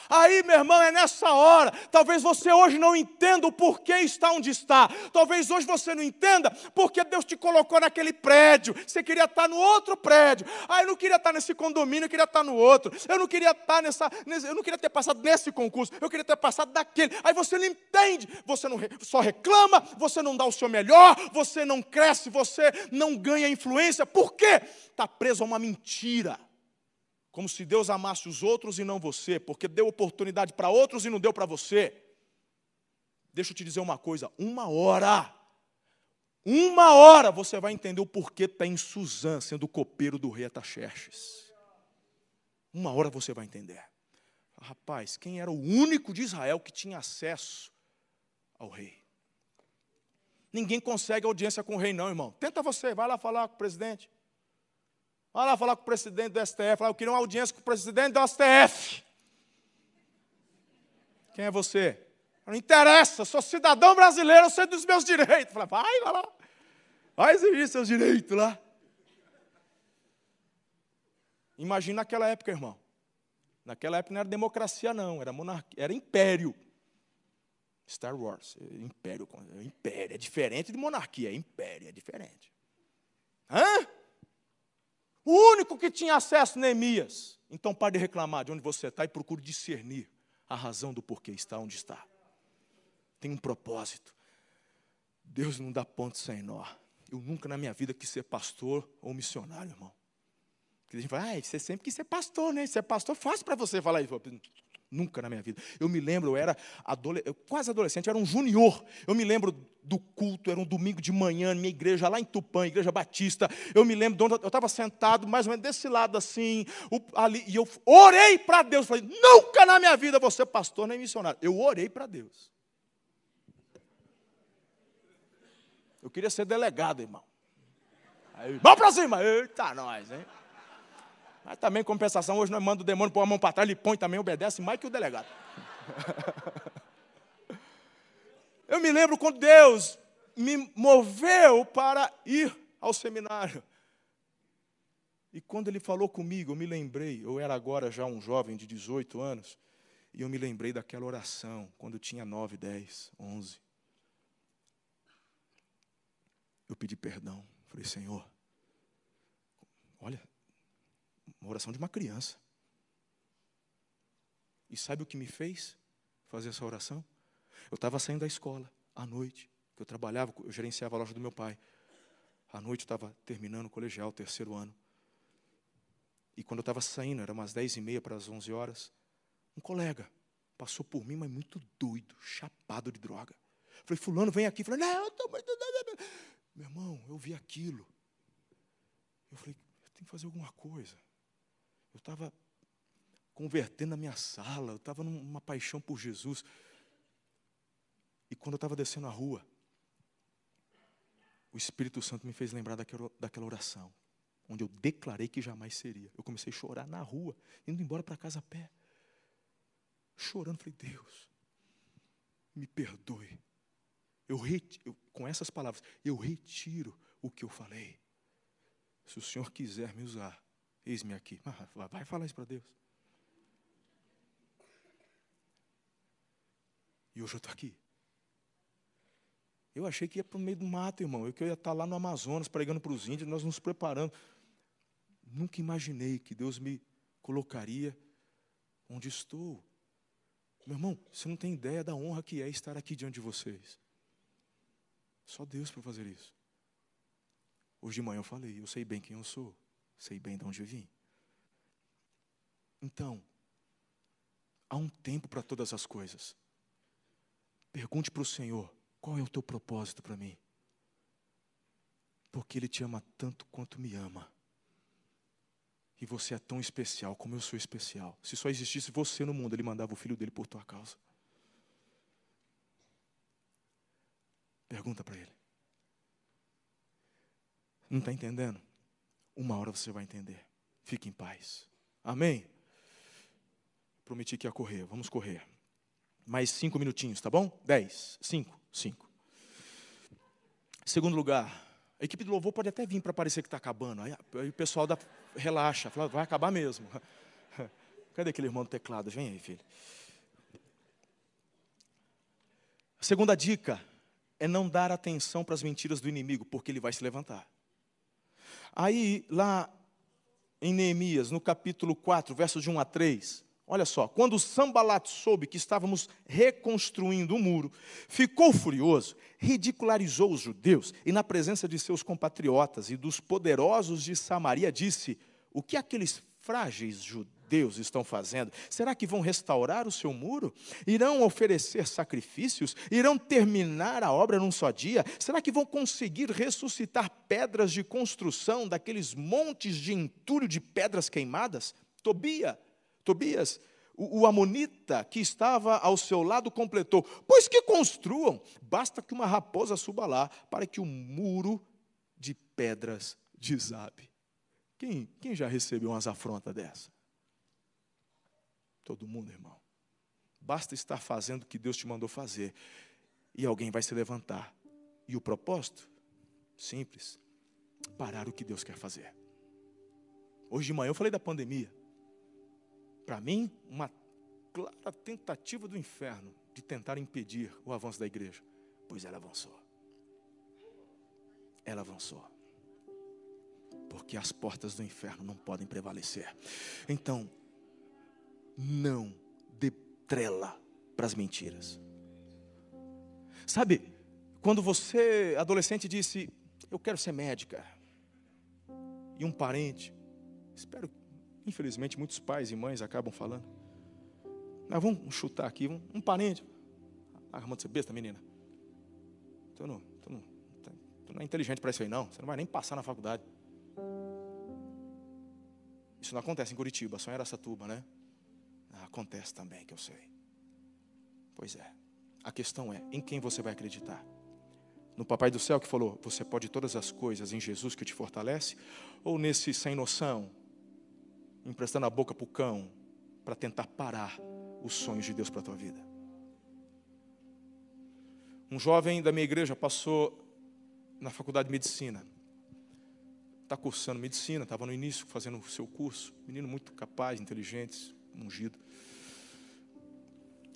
Aí, meu irmão, é nessa hora. Talvez você hoje não entenda o porquê está onde está. Talvez hoje você não entenda porque Deus te colocou naquele prédio. Você queria estar no outro prédio. Ah, eu não queria estar nesse condomínio, eu queria estar no outro. Eu não queria estar nessa. Eu não queria ter passado nesse concurso, eu queria ter passado daquele. Aí você não entende. Você não só reclama, você não dá o seu melhor, você não cresce, você não ganha influência. Por quê? Está preso a uma mentira como se Deus amasse os outros e não você, porque deu oportunidade para outros e não deu para você. Deixa eu te dizer uma coisa: uma hora, uma hora você vai entender o porquê está em Suzã, sendo o copeiro do rei Ataxerxes. Uma hora você vai entender. Rapaz, quem era o único de Israel que tinha acesso ao rei? Ninguém consegue audiência com o rei, não, irmão. Tenta você, vai lá falar com o presidente. Vai lá falar com o presidente do STF. eu queria uma audiência com o presidente do STF. Quem é você? Não interessa, sou cidadão brasileiro, eu sei dos meus direitos. Fala, vai, vai lá. Vai exigir seus direitos lá. Imagina naquela época, irmão. Naquela época não era democracia, não, era monarquia, era império. Star Wars, é império, é império, é diferente de monarquia, é império, é diferente. Hã? O único que tinha acesso, Neemias. Então pare de reclamar de onde você está e procure discernir a razão do porquê está onde está. Tem um propósito. Deus não dá ponto sem nó. Eu nunca na minha vida quis ser pastor ou missionário, irmão. Porque a gente fala, ah, você sempre quis ser pastor, né? Ser pastor, fácil para você falar isso. Nunca na minha vida. Eu me lembro, eu era adole eu, quase adolescente, eu era um junior. Eu me lembro do culto, era um domingo de manhã, minha igreja lá em Tupã, igreja batista. Eu me lembro de onde eu estava sentado, mais ou menos desse lado assim, ali, e eu orei para Deus. Falei, nunca na minha vida ser pastor nem missionário. Eu orei para Deus. Eu queria ser delegado, irmão. Aí, vamos para cima! Eita, nós, hein? Mas também, compensação, hoje nós mandamos o demônio pôr a mão para trás, ele põe também, obedece mais que o delegado. Eu me lembro quando Deus me moveu para ir ao seminário. E quando ele falou comigo, eu me lembrei, eu era agora já um jovem de 18 anos, e eu me lembrei daquela oração, quando eu tinha 9, 10, 11. Eu pedi perdão. Falei, Senhor, olha, uma oração de uma criança. E sabe o que me fez fazer essa oração? Eu estava saindo da escola, à noite, que eu trabalhava, eu gerenciava a loja do meu pai. À noite eu estava terminando o colegial, terceiro ano. E quando eu estava saindo, era umas dez e meia para as onze horas, um colega passou por mim, mas muito doido, chapado de droga. Falei, fulano, vem aqui. Falei, não, eu estou muito... Meu irmão, eu vi aquilo. Eu falei, eu tenho que fazer alguma coisa. Eu estava convertendo a minha sala, eu estava numa paixão por Jesus. E quando eu estava descendo a rua, o Espírito Santo me fez lembrar daquela, oração, onde eu declarei que jamais seria. Eu comecei a chorar na rua, indo embora para casa a pé. Chorando, falei, Deus, me perdoe. Eu, retiro, eu, com essas palavras, eu retiro o que eu falei. Se o Senhor quiser me usar, Eis-me aqui. Ah, vai falar isso para Deus. E hoje eu estou aqui. Eu achei que ia para o meio do mato, irmão. Eu que ia estar tá lá no Amazonas pregando para os índios, nós nos preparando. Nunca imaginei que Deus me colocaria onde estou. Meu irmão, você não tem ideia da honra que é estar aqui diante de vocês. Só Deus para fazer isso. Hoje de manhã eu falei, eu sei bem quem eu sou sei bem de onde eu vim. Então, há um tempo para todas as coisas. Pergunte para o Senhor: qual é o teu propósito para mim? Porque Ele te ama tanto quanto me ama. E você é tão especial como eu sou especial. Se só existisse você no mundo, Ele mandava o filho dele por tua causa. Pergunta para Ele. Não está entendendo? Uma hora você vai entender. Fique em paz. Amém? Prometi que ia correr. Vamos correr. Mais cinco minutinhos, tá bom? Dez. Cinco. Cinco. Segundo lugar, a equipe do louvor pode até vir para parecer que está acabando. Aí, aí, o pessoal da, relaxa, fala, vai acabar mesmo. Cadê aquele irmão do teclado? Vem aí, filho. A segunda dica é não dar atenção para as mentiras do inimigo, porque ele vai se levantar. Aí, lá em Neemias, no capítulo 4, versos de 1 a 3, olha só: quando Sambalat soube que estávamos reconstruindo o muro, ficou furioso, ridicularizou os judeus e, na presença de seus compatriotas e dos poderosos de Samaria, disse: O que aqueles frágeis judeus Deus estão fazendo? Será que vão restaurar o seu muro? Irão oferecer sacrifícios? Irão terminar a obra num só dia? Será que vão conseguir ressuscitar pedras de construção daqueles montes de entulho de pedras queimadas? Tobia, Tobias, o, o amonita que estava ao seu lado completou: Pois que construam, basta que uma raposa suba lá para que o muro de pedras desabe. Quem, quem já recebeu umas afrontas dessa? Todo mundo, irmão. Basta estar fazendo o que Deus te mandou fazer. E alguém vai se levantar. E o propósito? Simples. Parar o que Deus quer fazer. Hoje de manhã eu falei da pandemia. Para mim, uma clara tentativa do inferno de tentar impedir o avanço da igreja. Pois ela avançou. Ela avançou. Porque as portas do inferno não podem prevalecer. Então, não dê trela para as mentiras. Sabe, quando você, adolescente, disse: Eu quero ser médica, e um parente, espero, infelizmente, muitos pais e mães acabam falando. Mas vamos chutar aqui, um, um parente. Você é besta, menina. Tu não, tu, não, tu não é inteligente para isso aí, não. Você não vai nem passar na faculdade. Isso não acontece em Curitiba, só em Aracatuba, né? Acontece também, que eu sei. Pois é. A questão é: em quem você vai acreditar? No Papai do Céu que falou, você pode todas as coisas em Jesus que te fortalece? Ou nesse sem noção, emprestando a boca para o cão, para tentar parar os sonhos de Deus para a tua vida? Um jovem da minha igreja passou na faculdade de medicina. Está cursando medicina, estava no início fazendo o seu curso. Menino muito capaz, inteligente, ungido.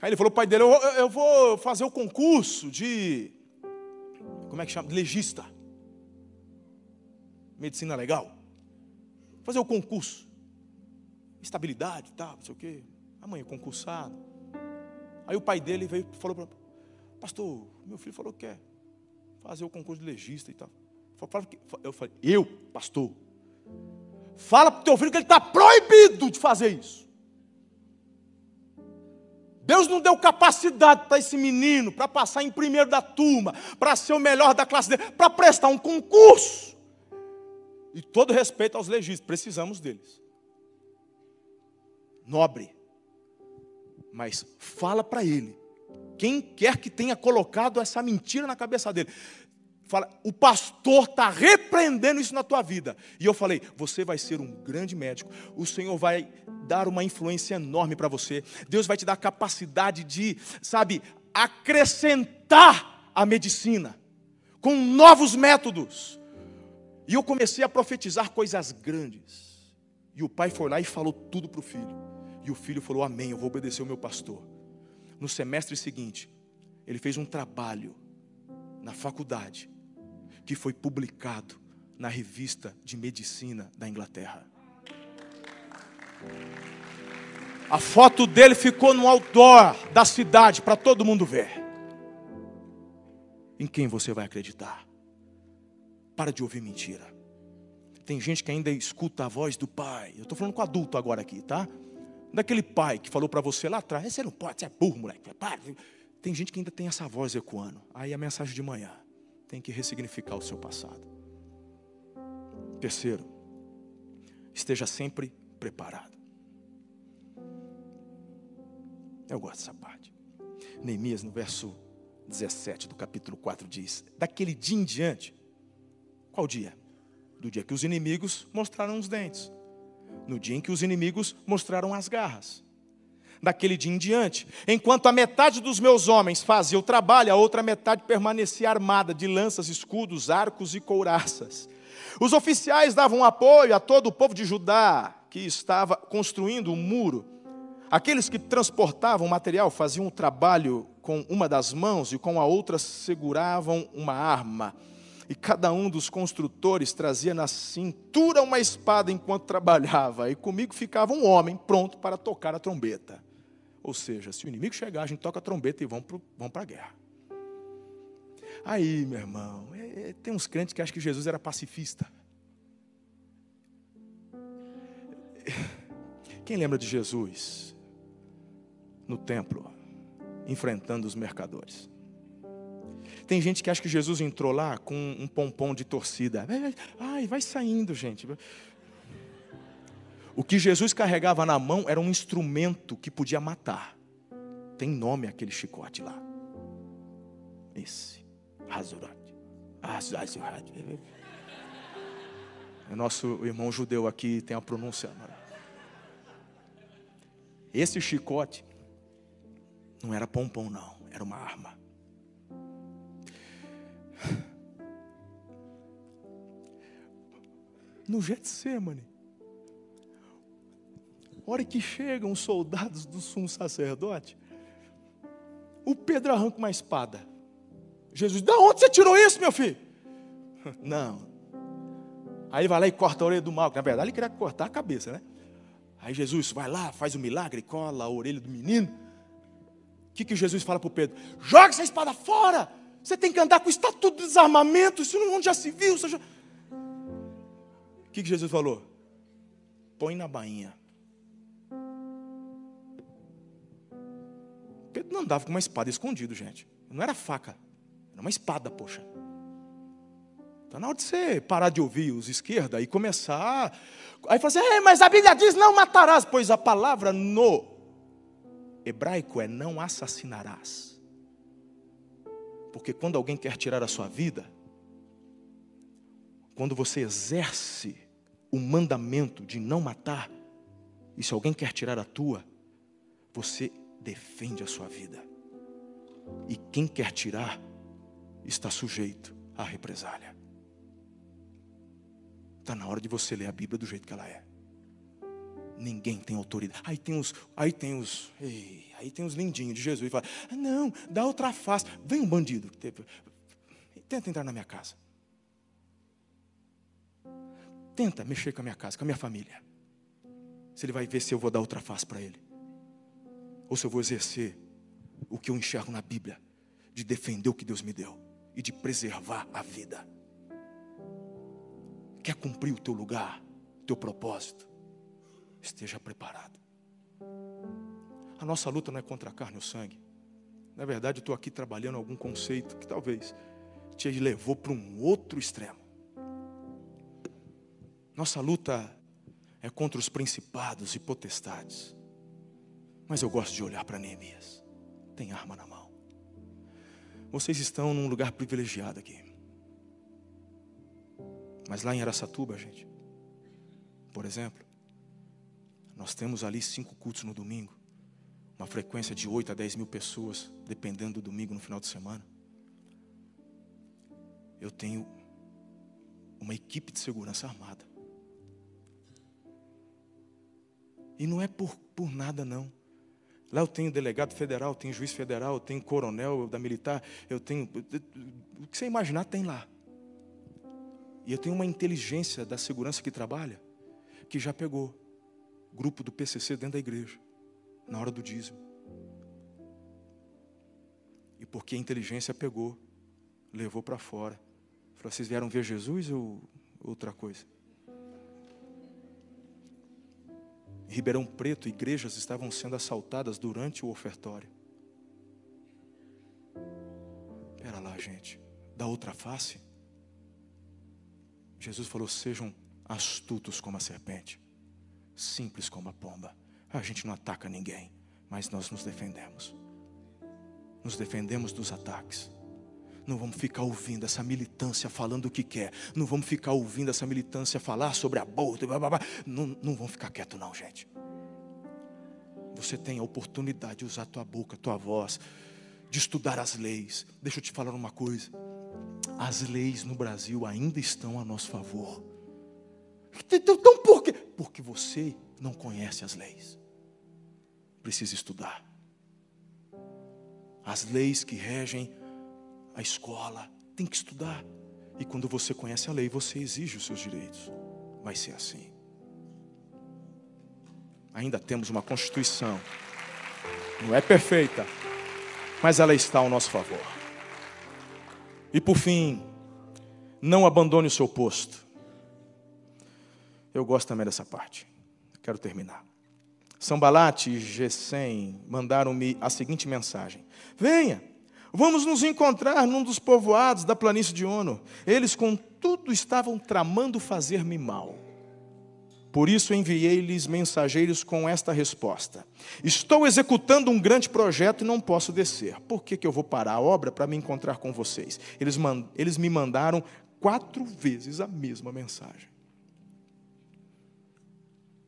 Aí ele falou pai dele: eu, eu vou fazer o concurso de. Como é que chama? Legista. Medicina legal. Fazer o concurso. Estabilidade tal, não sei o quê. Amanhã, concursado. Aí o pai dele veio e falou para pastor, meu filho falou que quer fazer o concurso de legista e tal. Eu falei, eu, pastor, fala para o teu filho que ele está proibido de fazer isso. Deus não deu capacidade para esse menino, para passar em primeiro da turma, para ser o melhor da classe dele, para prestar um concurso. E todo respeito aos legistas, precisamos deles. Nobre. Mas fala para ele, quem quer que tenha colocado essa mentira na cabeça dele, fala, o pastor está repreendendo isso na tua vida. E eu falei, você vai ser um grande médico, o Senhor vai dar uma influência enorme para você, Deus vai te dar a capacidade de, sabe, acrescentar a medicina com novos métodos. E eu comecei a profetizar coisas grandes. E o pai foi lá e falou tudo para o filho. E o filho falou: Amém, eu vou obedecer o meu pastor. No semestre seguinte, ele fez um trabalho na faculdade que foi publicado na revista de medicina da Inglaterra. A foto dele ficou no outdoor da cidade para todo mundo ver. Em quem você vai acreditar? Para de ouvir mentira. Tem gente que ainda escuta a voz do pai. Eu estou falando com adulto agora aqui, tá? Daquele pai que falou para você lá atrás: você não pode, você é burro, moleque. Tem gente que ainda tem essa voz ecoando. Aí a mensagem de manhã tem que ressignificar o seu passado. Terceiro, esteja sempre preparado. Eu gosto dessa parte. Neemias, no verso 17 do capítulo 4, diz: Daquele dia em diante, qual dia? Do dia que os inimigos mostraram os dentes, no dia em que os inimigos mostraram as garras daquele dia em diante. Enquanto a metade dos meus homens fazia o trabalho, a outra metade permanecia armada de lanças, escudos, arcos e couraças. Os oficiais davam apoio a todo o povo de Judá que estava construindo o um muro Aqueles que transportavam material faziam um trabalho com uma das mãos e com a outra seguravam uma arma. E cada um dos construtores trazia na cintura uma espada enquanto trabalhava. E comigo ficava um homem pronto para tocar a trombeta. Ou seja, se o inimigo chegar, a gente toca a trombeta e vamos para a guerra. Aí, meu irmão, é, é, tem uns crentes que acham que Jesus era pacifista. Quem lembra de Jesus? no templo, enfrentando os mercadores. Tem gente que acha que Jesus entrou lá com um pompom de torcida. Ai, vai saindo, gente. O que Jesus carregava na mão era um instrumento que podia matar. Tem nome aquele chicote lá. Esse. Hazurat. Hazurat. O nosso irmão judeu aqui tem a pronúncia. Esse chicote não era pompom, não, era uma arma. No Getsemane, hora que chegam os soldados do sumo sacerdote, o Pedro arranca uma espada. Jesus, da onde você tirou isso, meu filho? Não. Aí vai lá e corta a orelha do mal, que na verdade ele queria cortar a cabeça, né? Aí Jesus vai lá, faz o um milagre, cola a orelha do menino. O que, que Jesus fala para o Pedro? Joga essa espada fora! Você tem que andar com o estatuto de desarmamento, isso não já se viu. Já... O que, que Jesus falou? Põe na bainha. Pedro não andava com uma espada escondido, gente. Não era faca, era uma espada, poxa. Está na hora de você parar de ouvir os esquerda e começar. Aí fala assim, mas a Bíblia diz não matarás, pois a palavra no hebraico é não assassinarás. Porque quando alguém quer tirar a sua vida, quando você exerce o mandamento de não matar, e se alguém quer tirar a tua, você defende a sua vida. E quem quer tirar está sujeito à represália. Está na hora de você ler a Bíblia do jeito que ela é. Ninguém tem autoridade. Aí tem os, aí tem os, ei, aí tem os lindinhos de Jesus e fala: "Não, dá outra face. Vem um bandido, tenta entrar na minha casa. Tenta mexer com a minha casa, com a minha família. Se ele vai ver se eu vou dar outra face para ele. Ou se eu vou exercer o que eu enxergo na Bíblia, de defender o que Deus me deu e de preservar a vida. Quer cumprir o teu lugar, o teu propósito? esteja preparado. A nossa luta não é contra a carne ou sangue. Na verdade, eu estou aqui trabalhando algum conceito que talvez te levou para um outro extremo. Nossa luta é contra os principados e potestades. Mas eu gosto de olhar para Neemias. Tem arma na mão. Vocês estão num lugar privilegiado aqui. Mas lá em Aracatuba, gente, por exemplo, nós temos ali cinco cultos no domingo. Uma frequência de 8 a 10 mil pessoas, dependendo do domingo no final de semana. Eu tenho uma equipe de segurança armada. E não é por, por nada, não. Lá eu tenho delegado federal, tenho juiz federal, tenho coronel da militar, eu tenho. O que você imaginar tem lá. E eu tenho uma inteligência da segurança que trabalha, que já pegou grupo do PCC dentro da igreja, na hora do dízimo. E porque a inteligência pegou, levou para fora. Falou: vocês vieram ver Jesus ou outra coisa? Em Ribeirão Preto, igrejas estavam sendo assaltadas durante o ofertório. Espera lá, gente. Da outra face, Jesus falou: sejam astutos como a serpente simples como a pomba. A gente não ataca ninguém, mas nós nos defendemos. Nos defendemos dos ataques. Não vamos ficar ouvindo essa militância falando o que quer. Não vamos ficar ouvindo essa militância falar sobre aborto. Blá, blá, blá. Não, não vamos ficar quieto, não, gente. Você tem a oportunidade de usar tua boca, tua voz, de estudar as leis. Deixa eu te falar uma coisa. As leis no Brasil ainda estão a nosso favor. Então por quê? Porque você não conhece as leis. precisa estudar. As leis que regem a escola, tem que estudar. E quando você conhece a lei, você exige os seus direitos. Vai ser assim. Ainda temos uma Constituição. Não é perfeita, mas ela está ao nosso favor. E por fim, não abandone o seu posto. Eu gosto também dessa parte. Quero terminar. Sambalat e Gesem mandaram-me a seguinte mensagem: Venha, vamos nos encontrar num dos povoados da planície de Ono. Eles, contudo, estavam tramando fazer-me mal. Por isso enviei-lhes mensageiros com esta resposta: Estou executando um grande projeto e não posso descer. Por que, que eu vou parar a obra para me encontrar com vocês? Eles, eles me mandaram quatro vezes a mesma mensagem.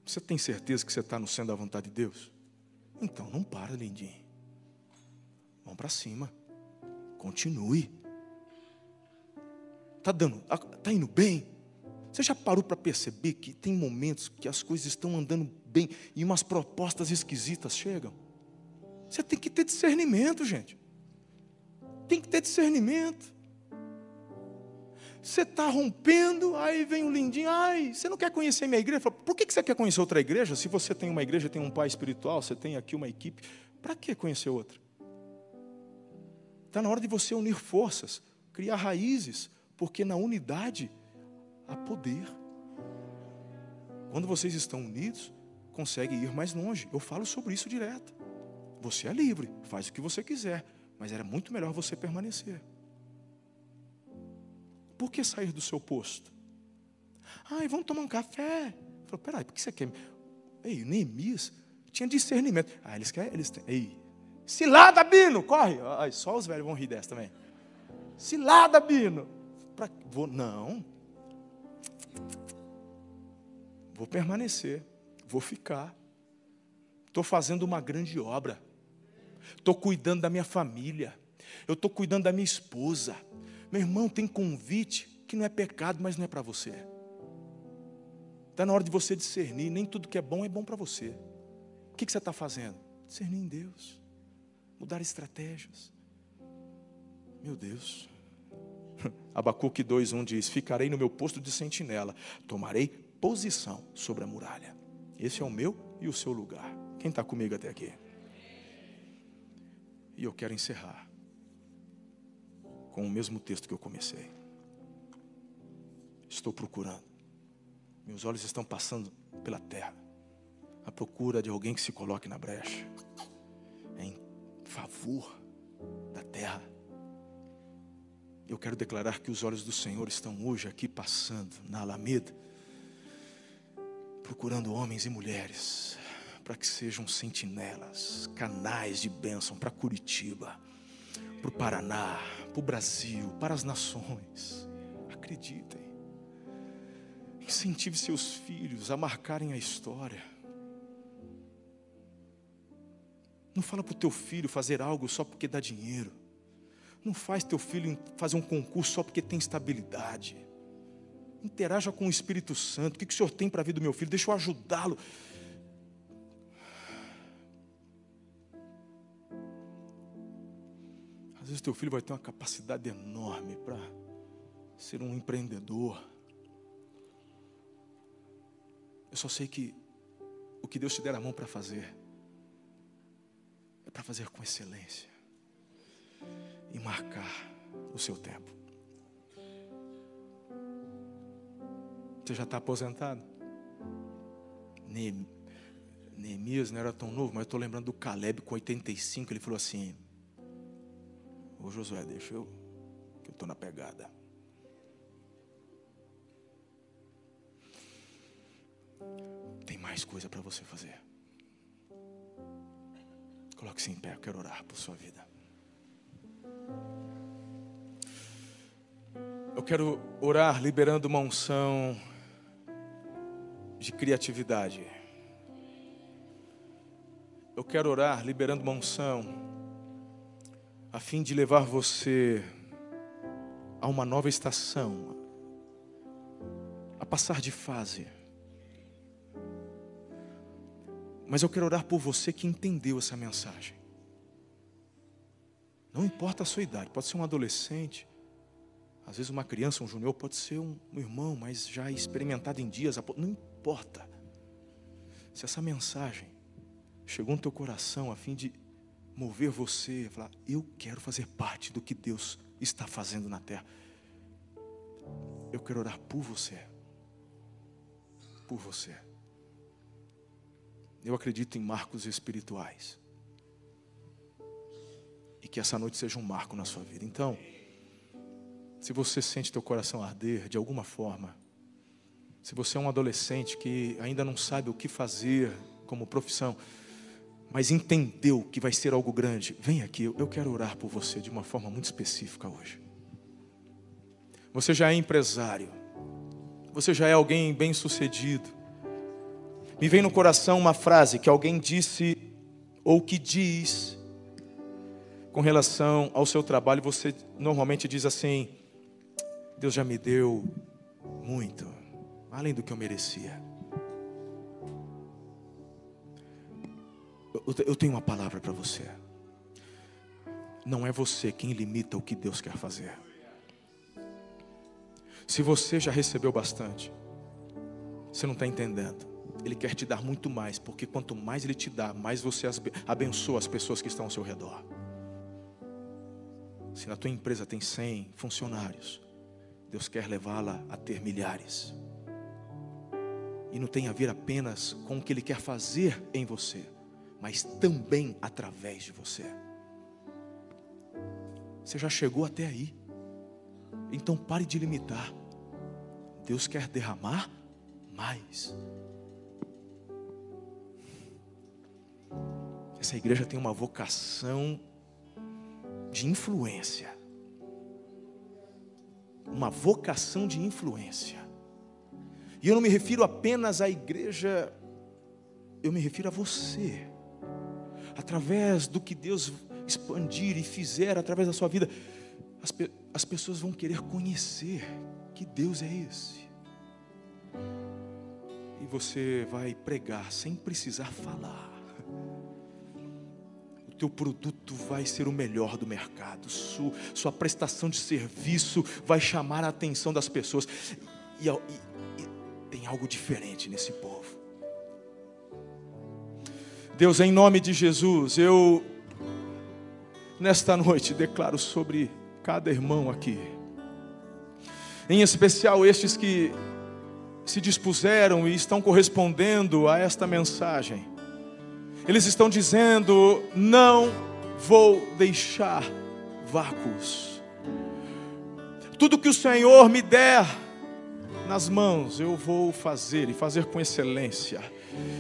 Você tem certeza que você está no centro da vontade de Deus? Então não para, lindinho. Vamos para cima. Continue. Está dando, tá indo bem? Você já parou para perceber que tem momentos que as coisas estão andando bem e umas propostas esquisitas chegam? Você tem que ter discernimento, gente. Tem que ter discernimento. Você está rompendo, aí vem o lindinho, ai, você não quer conhecer minha igreja? Por que você quer conhecer outra igreja? Se você tem uma igreja, tem um pai espiritual, você tem aqui uma equipe, para que conhecer outra? Está na hora de você unir forças, criar raízes, porque na unidade há poder. Quando vocês estão unidos, conseguem ir mais longe. Eu falo sobre isso direto. Você é livre, faz o que você quiser, mas era muito melhor você permanecer. Por que sair do seu posto? Ai, vamos tomar um café. Falou, peraí, por que você quer? Ei, Neemias tinha discernimento. Ah, eles querem, eles têm. Ei, cilada, Bino, corre. Ai, só os velhos vão rir dessa também. Cilada, Bino. Pra, vou, não. Vou permanecer, vou ficar. Estou fazendo uma grande obra. Estou cuidando da minha família. Eu estou cuidando da minha esposa. Meu irmão, tem convite que não é pecado, mas não é para você. Está na hora de você discernir. Nem tudo que é bom é bom para você. O que, que você está fazendo? Discernir em Deus. Mudar estratégias. Meu Deus. Abacuque 2,1 diz: Ficarei no meu posto de sentinela, tomarei posição sobre a muralha. Esse é o meu e o seu lugar. Quem está comigo até aqui? E eu quero encerrar com o mesmo texto que eu comecei. Estou procurando. Meus olhos estão passando pela terra, à procura de alguém que se coloque na brecha, favor da terra. Eu quero declarar que os olhos do Senhor estão hoje aqui passando na Alameda, procurando homens e mulheres para que sejam sentinelas, canais de bênção para Curitiba para o Paraná, para o Brasil, para as nações. Acreditem. Incentive seus filhos a marcarem a história. Não fala para o teu filho fazer algo só porque dá dinheiro. Não faz teu filho fazer um concurso só porque tem estabilidade. Interaja com o Espírito Santo. O que o Senhor tem para a vida do meu filho? Deixa eu ajudá-lo. Às vezes teu filho vai ter uma capacidade enorme para ser um empreendedor. Eu só sei que o que Deus te der a mão para fazer para fazer com excelência e marcar o seu tempo. Você já está aposentado? Neemias não era tão novo, mas eu estou lembrando do Caleb com 85. Ele falou assim: Ô Josué, deixa eu, que eu estou na pegada. Tem mais coisa para você fazer. Coloque-se em pé, eu quero orar por sua vida. Eu quero orar liberando uma unção de criatividade. Eu quero orar liberando uma unção a fim de levar você a uma nova estação, a passar de fase. Mas eu quero orar por você que entendeu essa mensagem. Não importa a sua idade, pode ser um adolescente, às vezes uma criança, um junior, pode ser um, um irmão, mas já experimentado em dias, não importa. Se essa mensagem chegou no teu coração a fim de mover você, falar, eu quero fazer parte do que Deus está fazendo na terra. Eu quero orar por você. Por você. Eu acredito em marcos espirituais. E que essa noite seja um marco na sua vida. Então, se você sente teu coração arder de alguma forma, se você é um adolescente que ainda não sabe o que fazer como profissão, mas entendeu que vai ser algo grande, vem aqui, eu quero orar por você de uma forma muito específica hoje. Você já é empresário, você já é alguém bem sucedido, me vem no coração uma frase que alguém disse ou que diz com relação ao seu trabalho. Você normalmente diz assim: Deus já me deu muito, além do que eu merecia. Eu tenho uma palavra para você. Não é você quem limita o que Deus quer fazer. Se você já recebeu bastante, você não está entendendo. Ele quer te dar muito mais, porque quanto mais Ele te dá, mais você abençoa as pessoas que estão ao seu redor. Se na tua empresa tem 100 funcionários, Deus quer levá-la a ter milhares. E não tem a ver apenas com o que Ele quer fazer em você, mas também através de você. Você já chegou até aí, então pare de limitar. Deus quer derramar mais. Essa igreja tem uma vocação de influência. Uma vocação de influência. E eu não me refiro apenas à igreja, eu me refiro a você. Através do que Deus expandir e fizer através da sua vida, as, as pessoas vão querer conhecer que Deus é esse. E você vai pregar sem precisar falar teu produto vai ser o melhor do mercado, sua, sua prestação de serviço vai chamar a atenção das pessoas. E, e, e tem algo diferente nesse povo. Deus, em nome de Jesus, eu nesta noite declaro sobre cada irmão aqui, em especial estes que se dispuseram e estão correspondendo a esta mensagem eles estão dizendo: não vou deixar vácuos. Tudo que o Senhor me der nas mãos, eu vou fazer e fazer com excelência.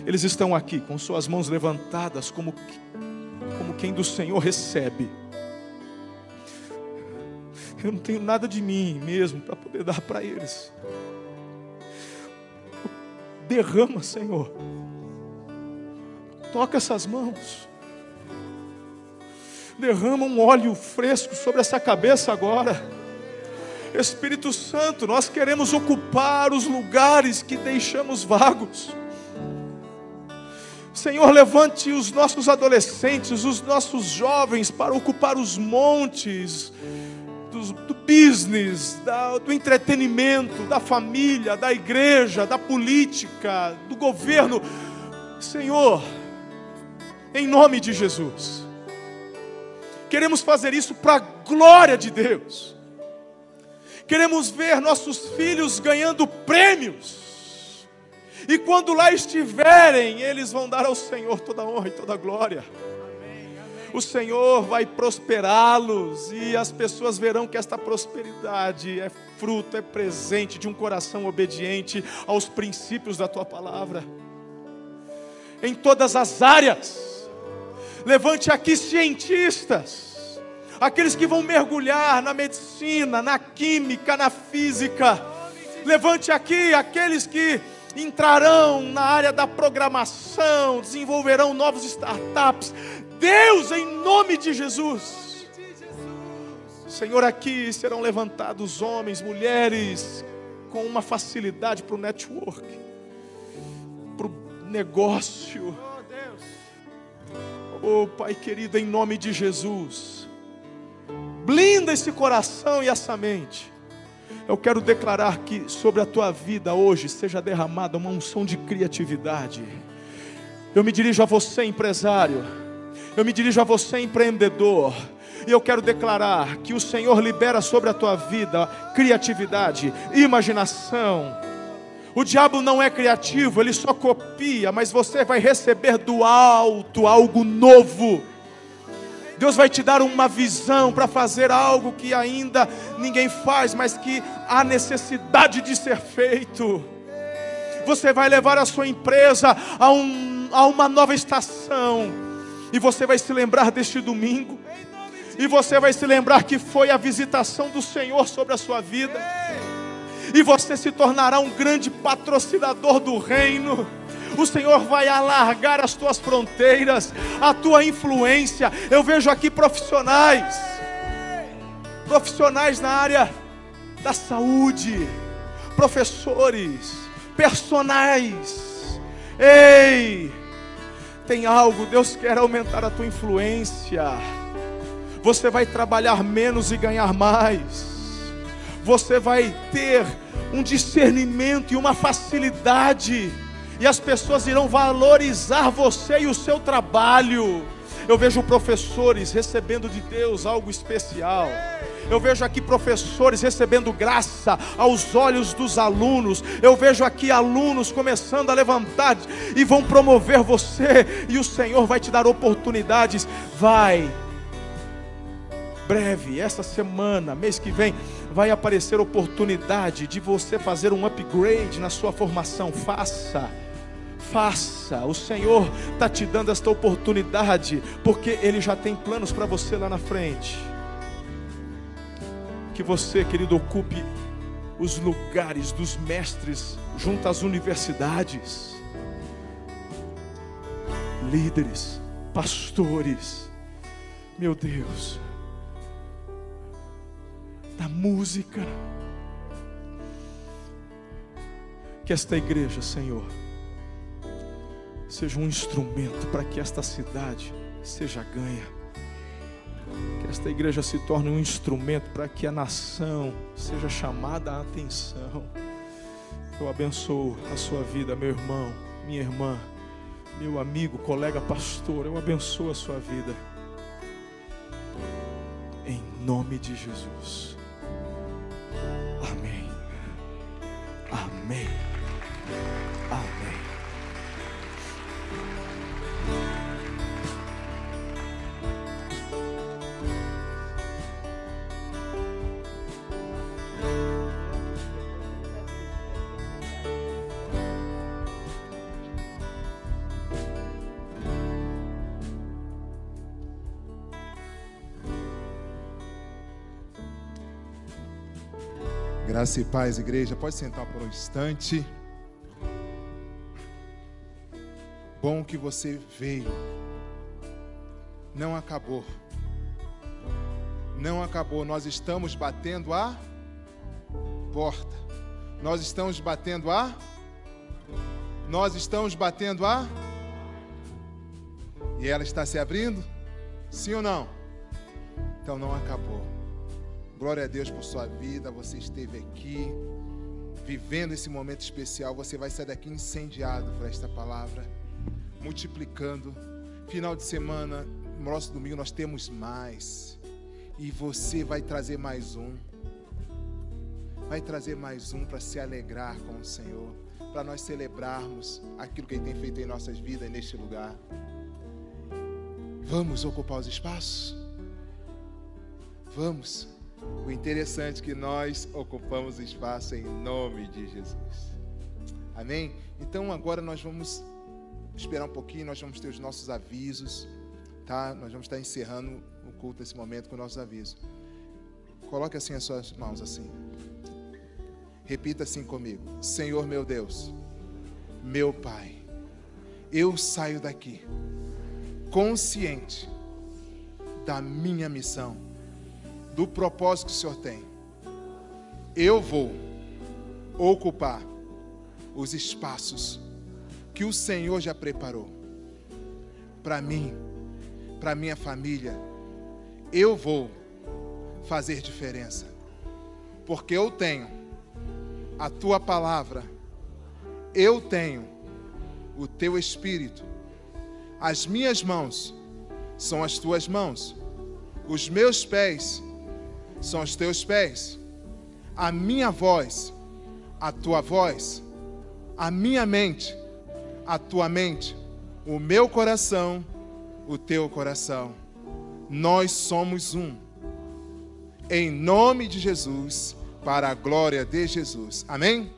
Eles estão aqui com suas mãos levantadas, como, como quem do Senhor recebe. Eu não tenho nada de mim mesmo para poder dar para eles. Derrama, Senhor Toca essas mãos. Derrama um óleo fresco sobre essa cabeça agora. Espírito Santo, nós queremos ocupar os lugares que deixamos vagos. Senhor, levante os nossos adolescentes, os nossos jovens para ocupar os montes do, do business, da, do entretenimento, da família, da igreja, da política, do governo. Senhor, em nome de Jesus. Queremos fazer isso para a glória de Deus. Queremos ver nossos filhos ganhando prêmios. E quando lá estiverem, eles vão dar ao Senhor toda a honra e toda a glória. O Senhor vai prosperá-los e as pessoas verão que esta prosperidade é fruto, é presente de um coração obediente aos princípios da tua palavra. Em todas as áreas Levante aqui cientistas, aqueles que vão mergulhar na medicina, na química, na física. Levante aqui aqueles que entrarão na área da programação, desenvolverão novos startups. Deus, em nome de Jesus. Senhor, aqui serão levantados homens, mulheres com uma facilidade para o network, para o negócio Oh, Pai querido, em nome de Jesus, blinda esse coração e essa mente. Eu quero declarar que sobre a tua vida hoje seja derramada uma unção de criatividade. Eu me dirijo a você, empresário. Eu me dirijo a você, empreendedor. E eu quero declarar que o Senhor libera sobre a tua vida criatividade, imaginação. O diabo não é criativo, ele só copia, mas você vai receber do alto algo novo. Deus vai te dar uma visão para fazer algo que ainda ninguém faz, mas que há necessidade de ser feito. Você vai levar a sua empresa a, um, a uma nova estação, e você vai se lembrar deste domingo e você vai se lembrar que foi a visitação do Senhor sobre a sua vida, e você se tornará um grande patrocinador do reino. O Senhor vai alargar as tuas fronteiras, a tua influência. Eu vejo aqui profissionais, profissionais na área da saúde, professores, personagens. Ei, tem algo, Deus quer aumentar a tua influência você vai trabalhar menos e ganhar mais. Você vai ter um discernimento e uma facilidade, e as pessoas irão valorizar você e o seu trabalho. Eu vejo professores recebendo de Deus algo especial. Eu vejo aqui professores recebendo graça aos olhos dos alunos. Eu vejo aqui alunos começando a levantar e vão promover você. E o Senhor vai te dar oportunidades. Vai breve, esta semana, mês que vem, vai aparecer oportunidade de você fazer um upgrade na sua formação. Faça. Faça, o Senhor está te dando esta oportunidade, porque Ele já tem planos para você lá na frente. Que você, querido, ocupe os lugares dos mestres junto às universidades, líderes, pastores. Meu Deus, da música. Que esta igreja, Senhor, seja um instrumento para que esta cidade seja ganha. Que esta igreja se torne um instrumento para que a nação seja chamada a atenção. Eu abençoo a sua vida, meu irmão, minha irmã, meu amigo, colega pastor. Eu abençoo a sua vida. Em nome de Jesus. Amém. Amém. Graça e paz, igreja. Pode sentar por um instante. Bom que você veio. Não acabou. Não acabou. Nós estamos batendo a porta. Nós estamos batendo a. Nós estamos batendo a. E ela está se abrindo? Sim ou não? Então não acabou. Glória a Deus por sua vida. Você esteve aqui vivendo esse momento especial. Você vai sair daqui incendiado por esta palavra, multiplicando. Final de semana, no próximo domingo, nós temos mais. E você vai trazer mais um. Vai trazer mais um para se alegrar com o Senhor, para nós celebrarmos aquilo que Ele tem feito em nossas vidas neste lugar. Vamos ocupar os espaços? Vamos. O interessante é que nós ocupamos espaço em nome de Jesus. Amém? Então agora nós vamos esperar um pouquinho, nós vamos ter os nossos avisos, tá? Nós vamos estar encerrando o culto nesse momento com nossos avisos. Coloque assim as suas mãos assim. Repita assim comigo: Senhor meu Deus, meu Pai, eu saio daqui consciente da minha missão do propósito que o Senhor tem. Eu vou ocupar os espaços que o Senhor já preparou. para mim, para minha família. Eu vou fazer diferença, porque eu tenho a tua palavra, eu tenho o teu espírito, as minhas mãos são as tuas mãos, os meus pés são os teus pés, a minha voz, a tua voz, a minha mente, a tua mente, o meu coração, o teu coração. Nós somos um. Em nome de Jesus, para a glória de Jesus. Amém?